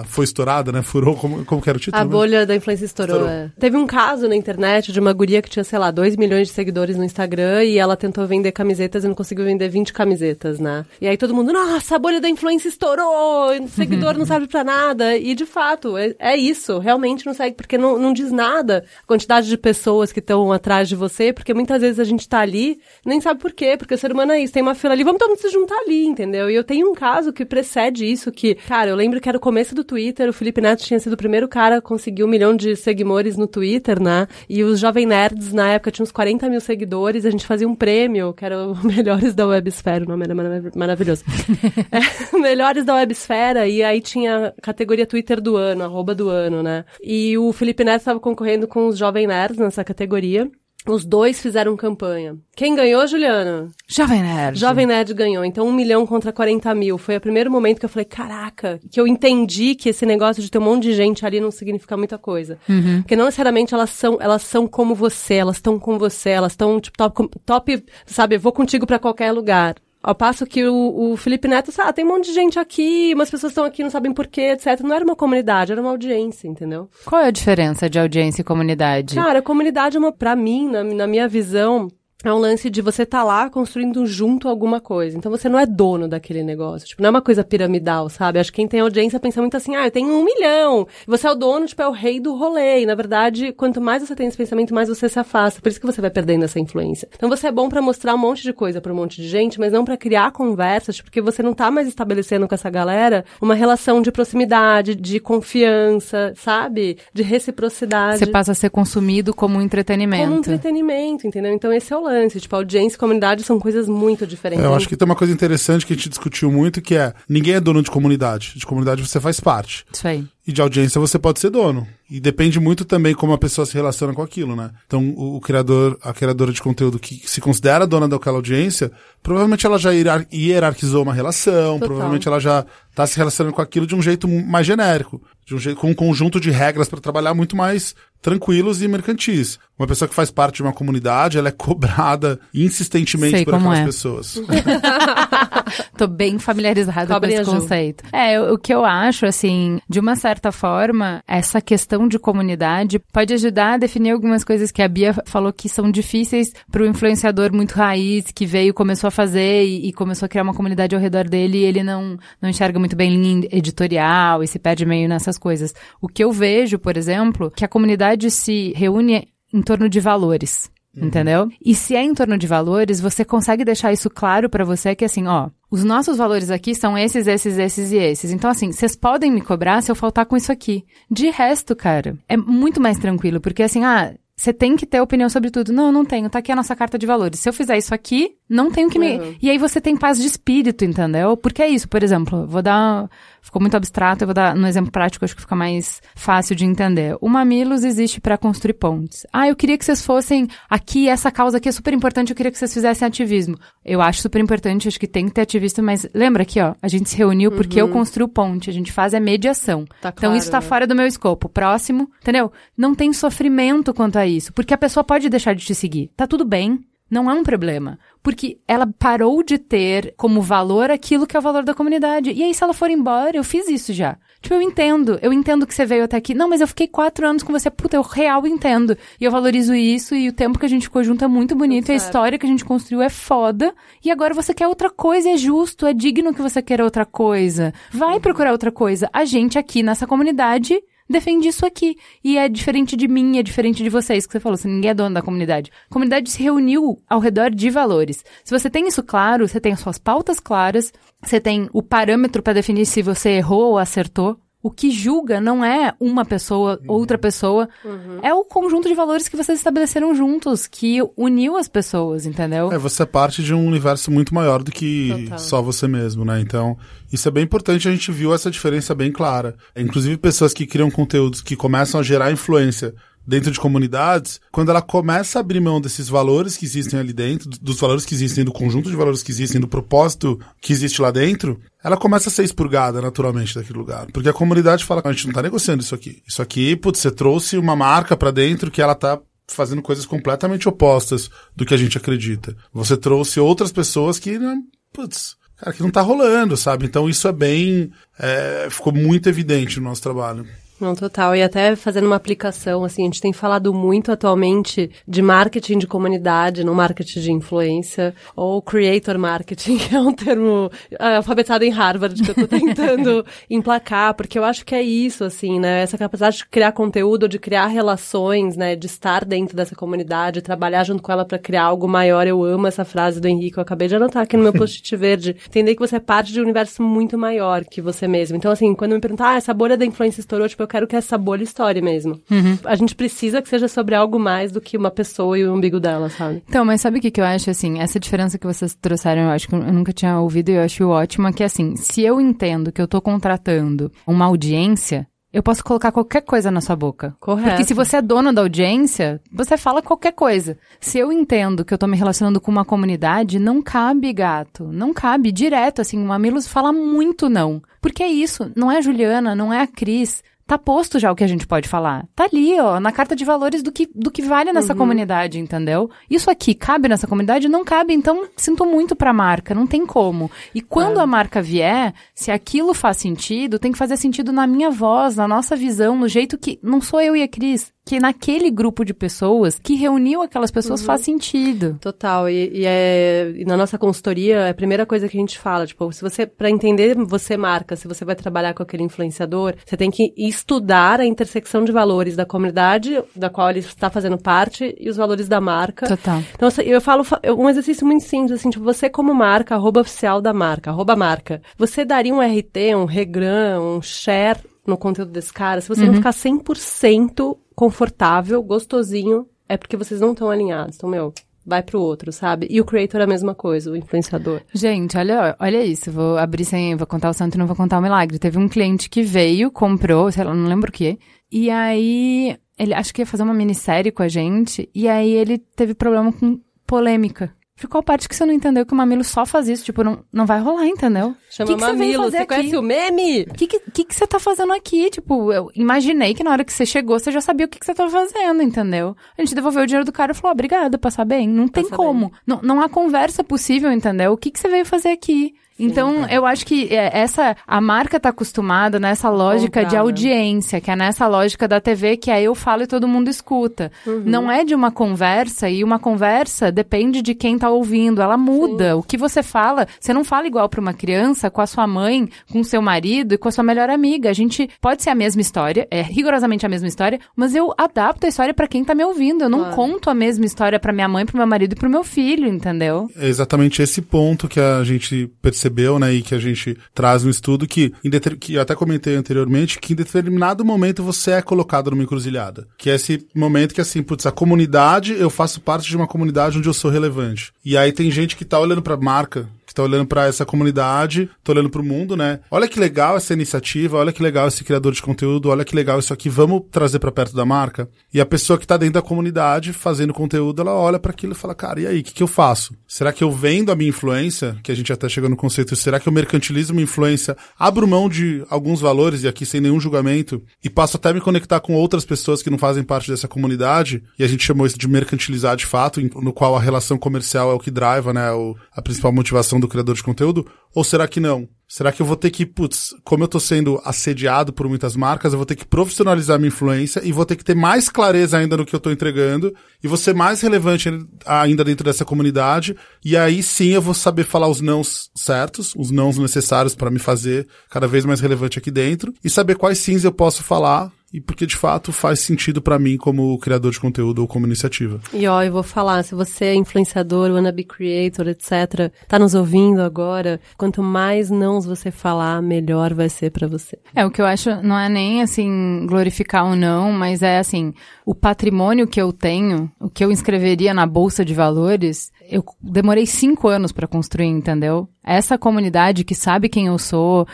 foi estourada, né? Furou, como, como que era o título? A bolha da influência estourou, é. Teve um caso na internet de uma guria que tinha, sei lá, 2 milhões de seguidores no Instagram e ela tentou vender camisetas e não conseguiu vender 20 camisetas, né? E aí todo mundo, nossa, a bolha da influência estourou, o seguidor não serve pra nada. E de fato, é, é isso, realmente não segue, porque não, não diz nada a quantidade de pessoas que estão atrás de você, porque muitas vezes a gente tá ali, nem sabe por quê, porque o ser humano é isso, tem uma fila ali, vamos todo mundo se juntar ali, entendeu? E eu tenho um caso que precede isso, que, cara, eu lembro que era o começo do Twitter, o Felipe Neto tinha sido o primeiro cara a conseguir um milhão de seguidores no Twitter, né? E os Jovem Nerds, na época, tinham uns 40 mil seguidores, a gente fazia um prêmio, que era o [laughs] Melhores da Websfera, o nome era marav maravilhoso. [laughs] é, [laughs] melhores da Websfera, e aí tinha categoria Twitter do ano, arroba do ano, né? E o Felipe Neto estava concorrendo com os Jovem Nerds nessa categoria. Os dois fizeram campanha. Quem ganhou, Juliana? Jovem Nerd. Jovem Nerd ganhou. Então, um milhão contra 40 mil. Foi o primeiro momento que eu falei, caraca, que eu entendi que esse negócio de ter um monte de gente ali não significa muita coisa. Uhum. Porque não necessariamente elas são, elas são como você, elas estão com você, elas estão, tipo, top, top, sabe, vou contigo para qualquer lugar. Ao passo que o, o Felipe Neto, ah, tem um monte de gente aqui, umas pessoas estão aqui, não sabem porquê, etc. Não era uma comunidade, era uma audiência, entendeu? Qual é a diferença de audiência e comunidade? Cara, a comunidade é uma, pra mim, na, na minha visão, é um lance de você estar tá lá construindo junto alguma coisa. Então você não é dono daquele negócio. Tipo, não é uma coisa piramidal, sabe? Acho que quem tem audiência pensa muito assim, ah, eu tenho um milhão. Você é o dono, tipo, é o rei do rolê. E na verdade, quanto mais você tem esse pensamento, mais você se afasta. Por isso que você vai perdendo essa influência. Então você é bom para mostrar um monte de coisa para um monte de gente, mas não para criar conversas, porque você não tá mais estabelecendo com essa galera uma relação de proximidade, de confiança, sabe? De reciprocidade. Você passa a ser consumido como um entretenimento. Como um entretenimento, entendeu? Então esse é o lance. Tipo, audiência e comunidade são coisas muito diferentes. É, eu acho que tem uma coisa interessante que a gente discutiu muito, que é ninguém é dono de comunidade. De comunidade você faz parte. Isso aí. E de audiência você pode ser dono. E depende muito também como a pessoa se relaciona com aquilo, né? Então, o, o criador, a criadora de conteúdo que se considera dona daquela audiência, provavelmente ela já hierarquizou uma relação, Total. provavelmente ela já está se relacionando com aquilo de um jeito mais genérico, de um jeito com um conjunto de regras para trabalhar muito mais tranquilos e mercantis. Uma pessoa que faz parte de uma comunidade, ela é cobrada insistentemente Sei por aquelas é. pessoas. [laughs] Tô bem familiarizada com esse conceito. É, o que eu acho, assim, de uma certa forma, essa questão de comunidade pode ajudar a definir algumas coisas que a Bia falou que são difíceis para o influenciador muito raiz, que veio, começou a fazer e, e, começou a criar uma comunidade ao redor dele e ele não, não enxerga muito bem linha editorial e se perde meio nessas coisas. O que eu vejo, por exemplo, que a comunidade se reúne em torno de valores. Uhum. Entendeu? E se é em torno de valores, você consegue deixar isso claro para você que assim, ó, os nossos valores aqui são esses, esses, esses e esses. Então, assim, vocês podem me cobrar se eu faltar com isso aqui. De resto, cara, é muito mais tranquilo, porque assim, ah, você tem que ter opinião sobre tudo. Não, não tenho. Tá aqui a nossa carta de valores. Se eu fizer isso aqui, não tenho que me. Uhum. E aí você tem paz de espírito, entendeu? Porque é isso, por exemplo, vou dar. Ficou muito abstrato, eu vou dar um exemplo prático, acho que fica mais fácil de entender. O Mamilos existe para construir pontes. Ah, eu queria que vocês fossem aqui, essa causa aqui é super importante, eu queria que vocês fizessem ativismo. Eu acho super importante, acho que tem que ter ativismo, mas lembra aqui, ó, a gente se reuniu porque uhum. eu construo ponte, a gente faz a mediação. Tá então isso tá né? fora do meu escopo. Próximo, entendeu? Não tem sofrimento quanto a isso, porque a pessoa pode deixar de te seguir. Tá tudo bem. Não é um problema. Porque ela parou de ter como valor aquilo que é o valor da comunidade. E aí, se ela for embora, eu fiz isso já. Tipo, eu entendo. Eu entendo que você veio até aqui. Não, mas eu fiquei quatro anos com você. Puta, eu real entendo. E eu valorizo isso. E o tempo que a gente ficou junto é muito bonito. e a história que a gente construiu é foda. E agora você quer outra coisa. É justo. É digno que você queira outra coisa. Vai procurar outra coisa. A gente aqui nessa comunidade defende isso aqui. E é diferente de mim, é diferente de vocês, que você falou, se ninguém é dono da comunidade. A comunidade se reuniu ao redor de valores. Se você tem isso claro, você tem as suas pautas claras, você tem o parâmetro para definir se você errou ou acertou. O que julga não é uma pessoa, outra pessoa. Uhum. É o conjunto de valores que vocês estabeleceram juntos, que uniu as pessoas, entendeu? É, você é parte de um universo muito maior do que Total. só você mesmo, né? Então, isso é bem importante, a gente viu essa diferença bem clara. Inclusive, pessoas que criam conteúdos que começam a gerar influência dentro de comunidades, quando ela começa a abrir mão desses valores que existem ali dentro, dos valores que existem, do conjunto de valores que existem, do propósito que existe lá dentro, ela começa a ser expurgada naturalmente daquele lugar. Porque a comunidade fala, a gente não tá negociando isso aqui. Isso aqui, putz, você trouxe uma marca para dentro que ela tá fazendo coisas completamente opostas do que a gente acredita. Você trouxe outras pessoas que, né, putz, cara, que não tá rolando, sabe? Então isso é bem, é, ficou muito evidente no nosso trabalho. Não, total. E até fazendo uma aplicação, assim, a gente tem falado muito atualmente de marketing de comunidade, no marketing de influência, ou creator marketing, [laughs] que é um termo é, alfabetado em Harvard que eu tô [laughs] tentando emplacar, porque eu acho que é isso, assim, né? Essa capacidade de criar conteúdo, de criar relações, né? De estar dentro dessa comunidade, trabalhar junto com ela para criar algo maior. Eu amo essa frase do Henrique, eu acabei de anotar aqui no meu post-it [laughs] verde. Entender que você é parte de um universo muito maior que você mesmo. Então, assim, quando me perguntar, ah, essa bolha da influência estourou, tipo, eu quero que essa bolha história mesmo. Uhum. A gente precisa que seja sobre algo mais do que uma pessoa e o umbigo dela, sabe? Então, mas sabe o que, que eu acho, assim? Essa diferença que vocês trouxeram, eu acho que eu nunca tinha ouvido e eu acho ótima, que assim, se eu entendo que eu tô contratando uma audiência, eu posso colocar qualquer coisa na sua boca. Correto. Porque se você é dono da audiência, você fala qualquer coisa. Se eu entendo que eu tô me relacionando com uma comunidade, não cabe, gato. Não cabe. Direto, assim, o Mamilos fala muito não. Porque é isso. Não é a Juliana, não é a Cris. Tá posto já o que a gente pode falar. Tá ali, ó, na carta de valores do que, do que vale nessa uhum. comunidade, entendeu? Isso aqui cabe nessa comunidade? Não cabe, então sinto muito pra marca, não tem como. E quando é. a marca vier, se aquilo faz sentido, tem que fazer sentido na minha voz, na nossa visão, no jeito que não sou eu e a Cris, que naquele grupo de pessoas que reuniu aquelas pessoas uhum. faz sentido. Total. E, e, é, e na nossa consultoria, é a primeira coisa que a gente fala, tipo, se você, para entender você marca, se você vai trabalhar com aquele influenciador, você tem que estudar a intersecção de valores da comunidade da qual ele está fazendo parte e os valores da marca. Total. Então, eu falo um exercício muito simples, assim, tipo, você como marca, arroba oficial da marca, arroba marca, você daria um RT, um regram, um share no conteúdo desse cara, se você uhum. não ficar 100% confortável, gostosinho, é porque vocês não estão alinhados. Então, meu, vai pro outro, sabe? E o creator é a mesma coisa, o influenciador. Gente, olha, olha isso. Vou abrir sem. Vou contar o santo não vou contar o milagre. Teve um cliente que veio, comprou, sei lá, não lembro o que. E aí, ele acho que ia fazer uma minissérie com a gente. E aí ele teve problema com polêmica. Ficou a parte que você não entendeu que o Mamilo só faz isso? Tipo, não, não vai rolar, entendeu? Chama que que Mamilo, você, você conhece o meme? O que, que, que, você tá fazendo aqui? Tipo, eu imaginei que na hora que você chegou, você já sabia o que, que você tava fazendo, entendeu? A gente devolveu o dinheiro do cara e falou, obrigada, passar bem. Não tem como. Não, não há conversa possível, entendeu? O que, que você veio fazer aqui? Então, eu acho que é, essa a marca tá acostumada nessa lógica Comprar, de audiência, que é nessa lógica da TV que aí eu falo e todo mundo escuta. Uhum. Não é de uma conversa e uma conversa depende de quem tá ouvindo, ela muda. Sim. O que você fala, você não fala igual para uma criança com a sua mãe, com o seu marido e com a sua melhor amiga. A gente pode ser a mesma história, é rigorosamente a mesma história, mas eu adapto a história para quem tá me ouvindo. Eu não claro. conto a mesma história para minha mãe, pro meu marido e pro meu filho, entendeu? É exatamente esse ponto que a gente percebe percebeu, né, e que a gente traz no estudo que, que eu até comentei anteriormente, que em determinado momento você é colocado numa encruzilhada. Que é esse momento que, assim, putz, a comunidade, eu faço parte de uma comunidade onde eu sou relevante. E aí tem gente que tá olhando pra marca tá olhando para essa comunidade, tá olhando para o mundo, né? Olha que legal essa iniciativa, olha que legal esse criador de conteúdo, olha que legal isso aqui, vamos trazer para perto da marca. E a pessoa que tá dentro da comunidade fazendo conteúdo, ela olha para aquilo e fala: "Cara, e aí, o que, que eu faço? Será que eu vendo a minha influência, que a gente até chegou no conceito, será que eu mercantilizo minha influência, abro mão de alguns valores e aqui sem nenhum julgamento e passo até me conectar com outras pessoas que não fazem parte dessa comunidade?" E a gente chamou isso de mercantilizar de fato, no qual a relação comercial é o que driva, né, a principal motivação do do criador de conteúdo? Ou será que não? Será que eu vou ter que, putz, como eu tô sendo assediado por muitas marcas, eu vou ter que profissionalizar minha influência e vou ter que ter mais clareza ainda no que eu tô entregando e vou ser mais relevante ainda dentro dessa comunidade. E aí sim eu vou saber falar os nãos certos, os nãos necessários para me fazer cada vez mais relevante aqui dentro e saber quais sims eu posso falar e porque de fato faz sentido para mim como criador de conteúdo ou como iniciativa. E ó, eu vou falar, se você é influenciador, wannabe creator, etc, tá nos ouvindo agora, quanto mais nãos você falar, melhor vai ser para você. É, o que eu acho não é nem assim glorificar ou não, mas é assim, o patrimônio que eu tenho, o que eu inscreveria na bolsa de valores, eu demorei cinco anos para construir, entendeu? Essa comunidade que sabe quem eu sou,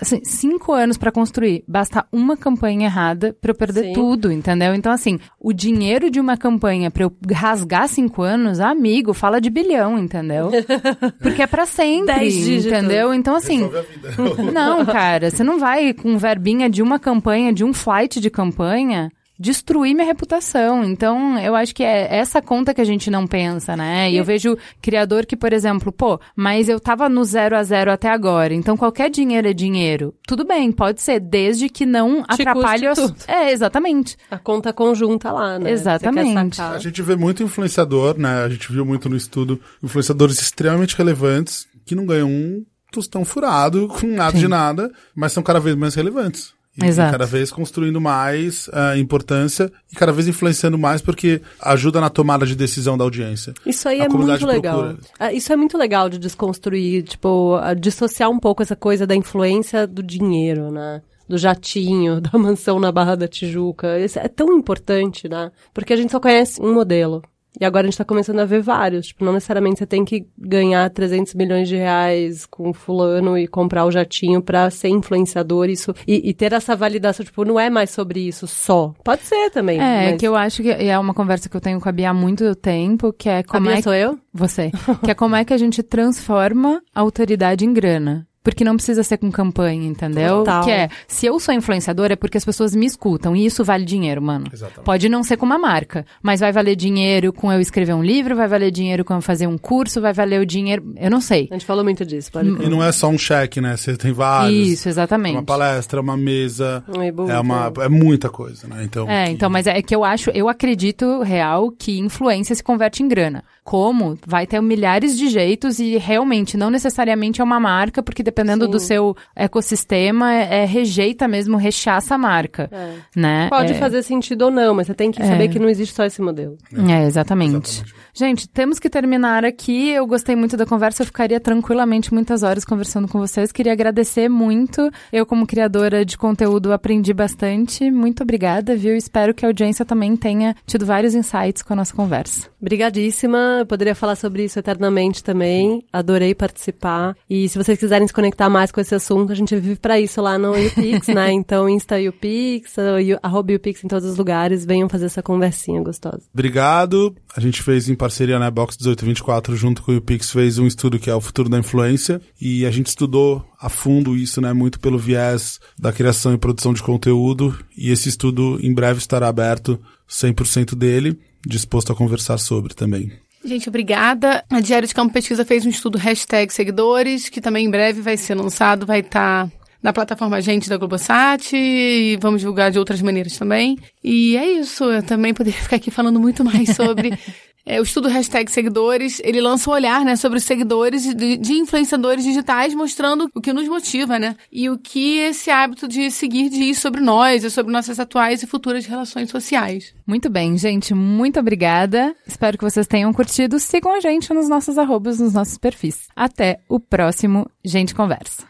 assim, cinco anos para construir. Basta uma campanha errada para eu perder Sim. tudo, entendeu? Então, assim, o dinheiro de uma campanha para eu rasgar cinco anos, amigo, fala de bilhão, entendeu? [laughs] Porque é para sempre, entendeu? Então, assim, [laughs] não, cara, você não vai com verbinha de uma campanha, de um flight de campanha, destruir minha reputação. Então, eu acho que é essa conta que a gente não pensa, né? E eu vejo criador que, por exemplo, pô, mas eu tava no zero a zero até agora, então qualquer dinheiro é dinheiro. Tudo bem, pode ser, desde que não Te atrapalhe custe as... tudo. É, exatamente. A conta conjunta lá, né? Exatamente. A gente vê muito influenciador, né? A gente viu muito no estudo influenciadores extremamente relevantes que não ganham um tostão furado com nada Sim. de nada, mas são cada vez mais relevantes. E, Exato. cada vez construindo mais ah, importância e cada vez influenciando mais porque ajuda na tomada de decisão da audiência. Isso aí A é muito legal. procura. Ah, Isso é muito legal de desconstruir, tipo, a dissociar um pouco essa coisa da influência do dinheiro, né? Do jatinho, [laughs] da mansão na Barra da Tijuca. Isso é tão importante, né? Porque a gente só conhece um modelo. E agora a gente tá começando a ver vários. Tipo, não necessariamente você tem que ganhar 300 milhões de reais com fulano e comprar o jatinho pra ser influenciador. Isso, e, e ter essa validação, tipo, não é mais sobre isso só. Pode ser também. É, mas... que eu acho que é uma conversa que eu tenho com a Bia há muito tempo, que é A como Bia é sou eu? Você. [laughs] Que é como é que a gente transforma a autoridade em grana. Porque não precisa ser com campanha, entendeu? Total. Que é, se eu sou influenciadora é porque as pessoas me escutam e isso vale dinheiro, mano. Exatamente. Pode não ser com uma marca, mas vai valer dinheiro com eu escrever um livro, vai valer dinheiro com eu fazer um curso, vai valer o dinheiro, eu não sei. A gente falou muito disso, pode E não é só um cheque, né? Você tem vários. Isso, É exatamente. uma palestra, uma mesa. Um e-book, É, uma, é. é muita coisa, né? Então, É, então, mas é que eu acho, eu acredito real que influência se converte em grana. Como? Vai ter milhares de jeitos e realmente não necessariamente é uma marca, porque dependendo Sim. do seu ecossistema, é, é rejeita mesmo, rechaça a marca, É. né? Pode é, fazer sentido ou não, mas você tem que saber que não existe só esse modelo. É, exatamente. Exatamente. Gente, temos que terminar aqui. Eu gostei muito da conversa. Eu ficaria tranquilamente muitas horas conversando com vocês. Queria agradecer muito. Eu, como criadora de conteúdo, aprendi bastante. Muito obrigada, viu? Espero que a audiência também tenha tido vários insights com a nossa conversa. Brigadíssima, eu poderia falar sobre isso eternamente também. Adorei participar. E se vocês quiserem se conectar mais com esse assunto, a gente vive pra isso lá no YouPix, [laughs] né? Então, Insta YouPix, you- arroba YouPix em todos os lugares. Venham fazer essa conversinha gostosa. Obrigado. A gente fez em parceria na Box 1824, junto com o Pix, fez um estudo que é o futuro da influência. E a gente estudou a fundo isso, né? Muito pelo viés da criação e produção de conteúdo. E esse estudo em breve estará aberto 100% dele, disposto a conversar sobre também. Gente, obrigada. A Diário de Campo Pesquisa fez um estudo hashtag seguidores, que também em breve vai ser lançado, vai estar na plataforma Gente da Globosat e vamos divulgar de outras maneiras também. E é isso, eu também poderia [laughs] ficar aqui falando muito mais sobre [laughs] é, o estudo hashtag seguidores. Ele lança um olhar né, sobre os seguidores de, de influenciadores digitais, mostrando o que nos motiva, né? E o que esse hábito de seguir diz sobre nós e sobre nossas atuais e futuras relações sociais. Muito bem, gente. Muito obrigada. Espero que vocês tenham curtido. Sigam a gente nos nossos arrobas, nos nossos perfis. Até o próximo Gente Conversa.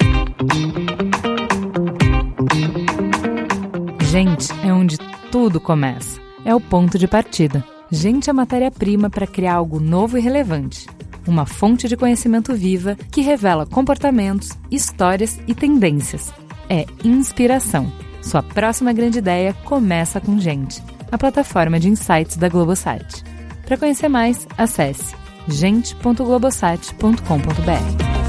Gente é onde tudo começa. É o ponto de partida. Gente é matéria-prima para criar algo novo e relevante. Uma fonte de conhecimento viva que revela comportamentos, histórias e tendências. É inspiração. Sua próxima grande ideia começa com Gente, a plataforma de insights da Globosat. Para conhecer mais, acesse gente.globosat.com.br.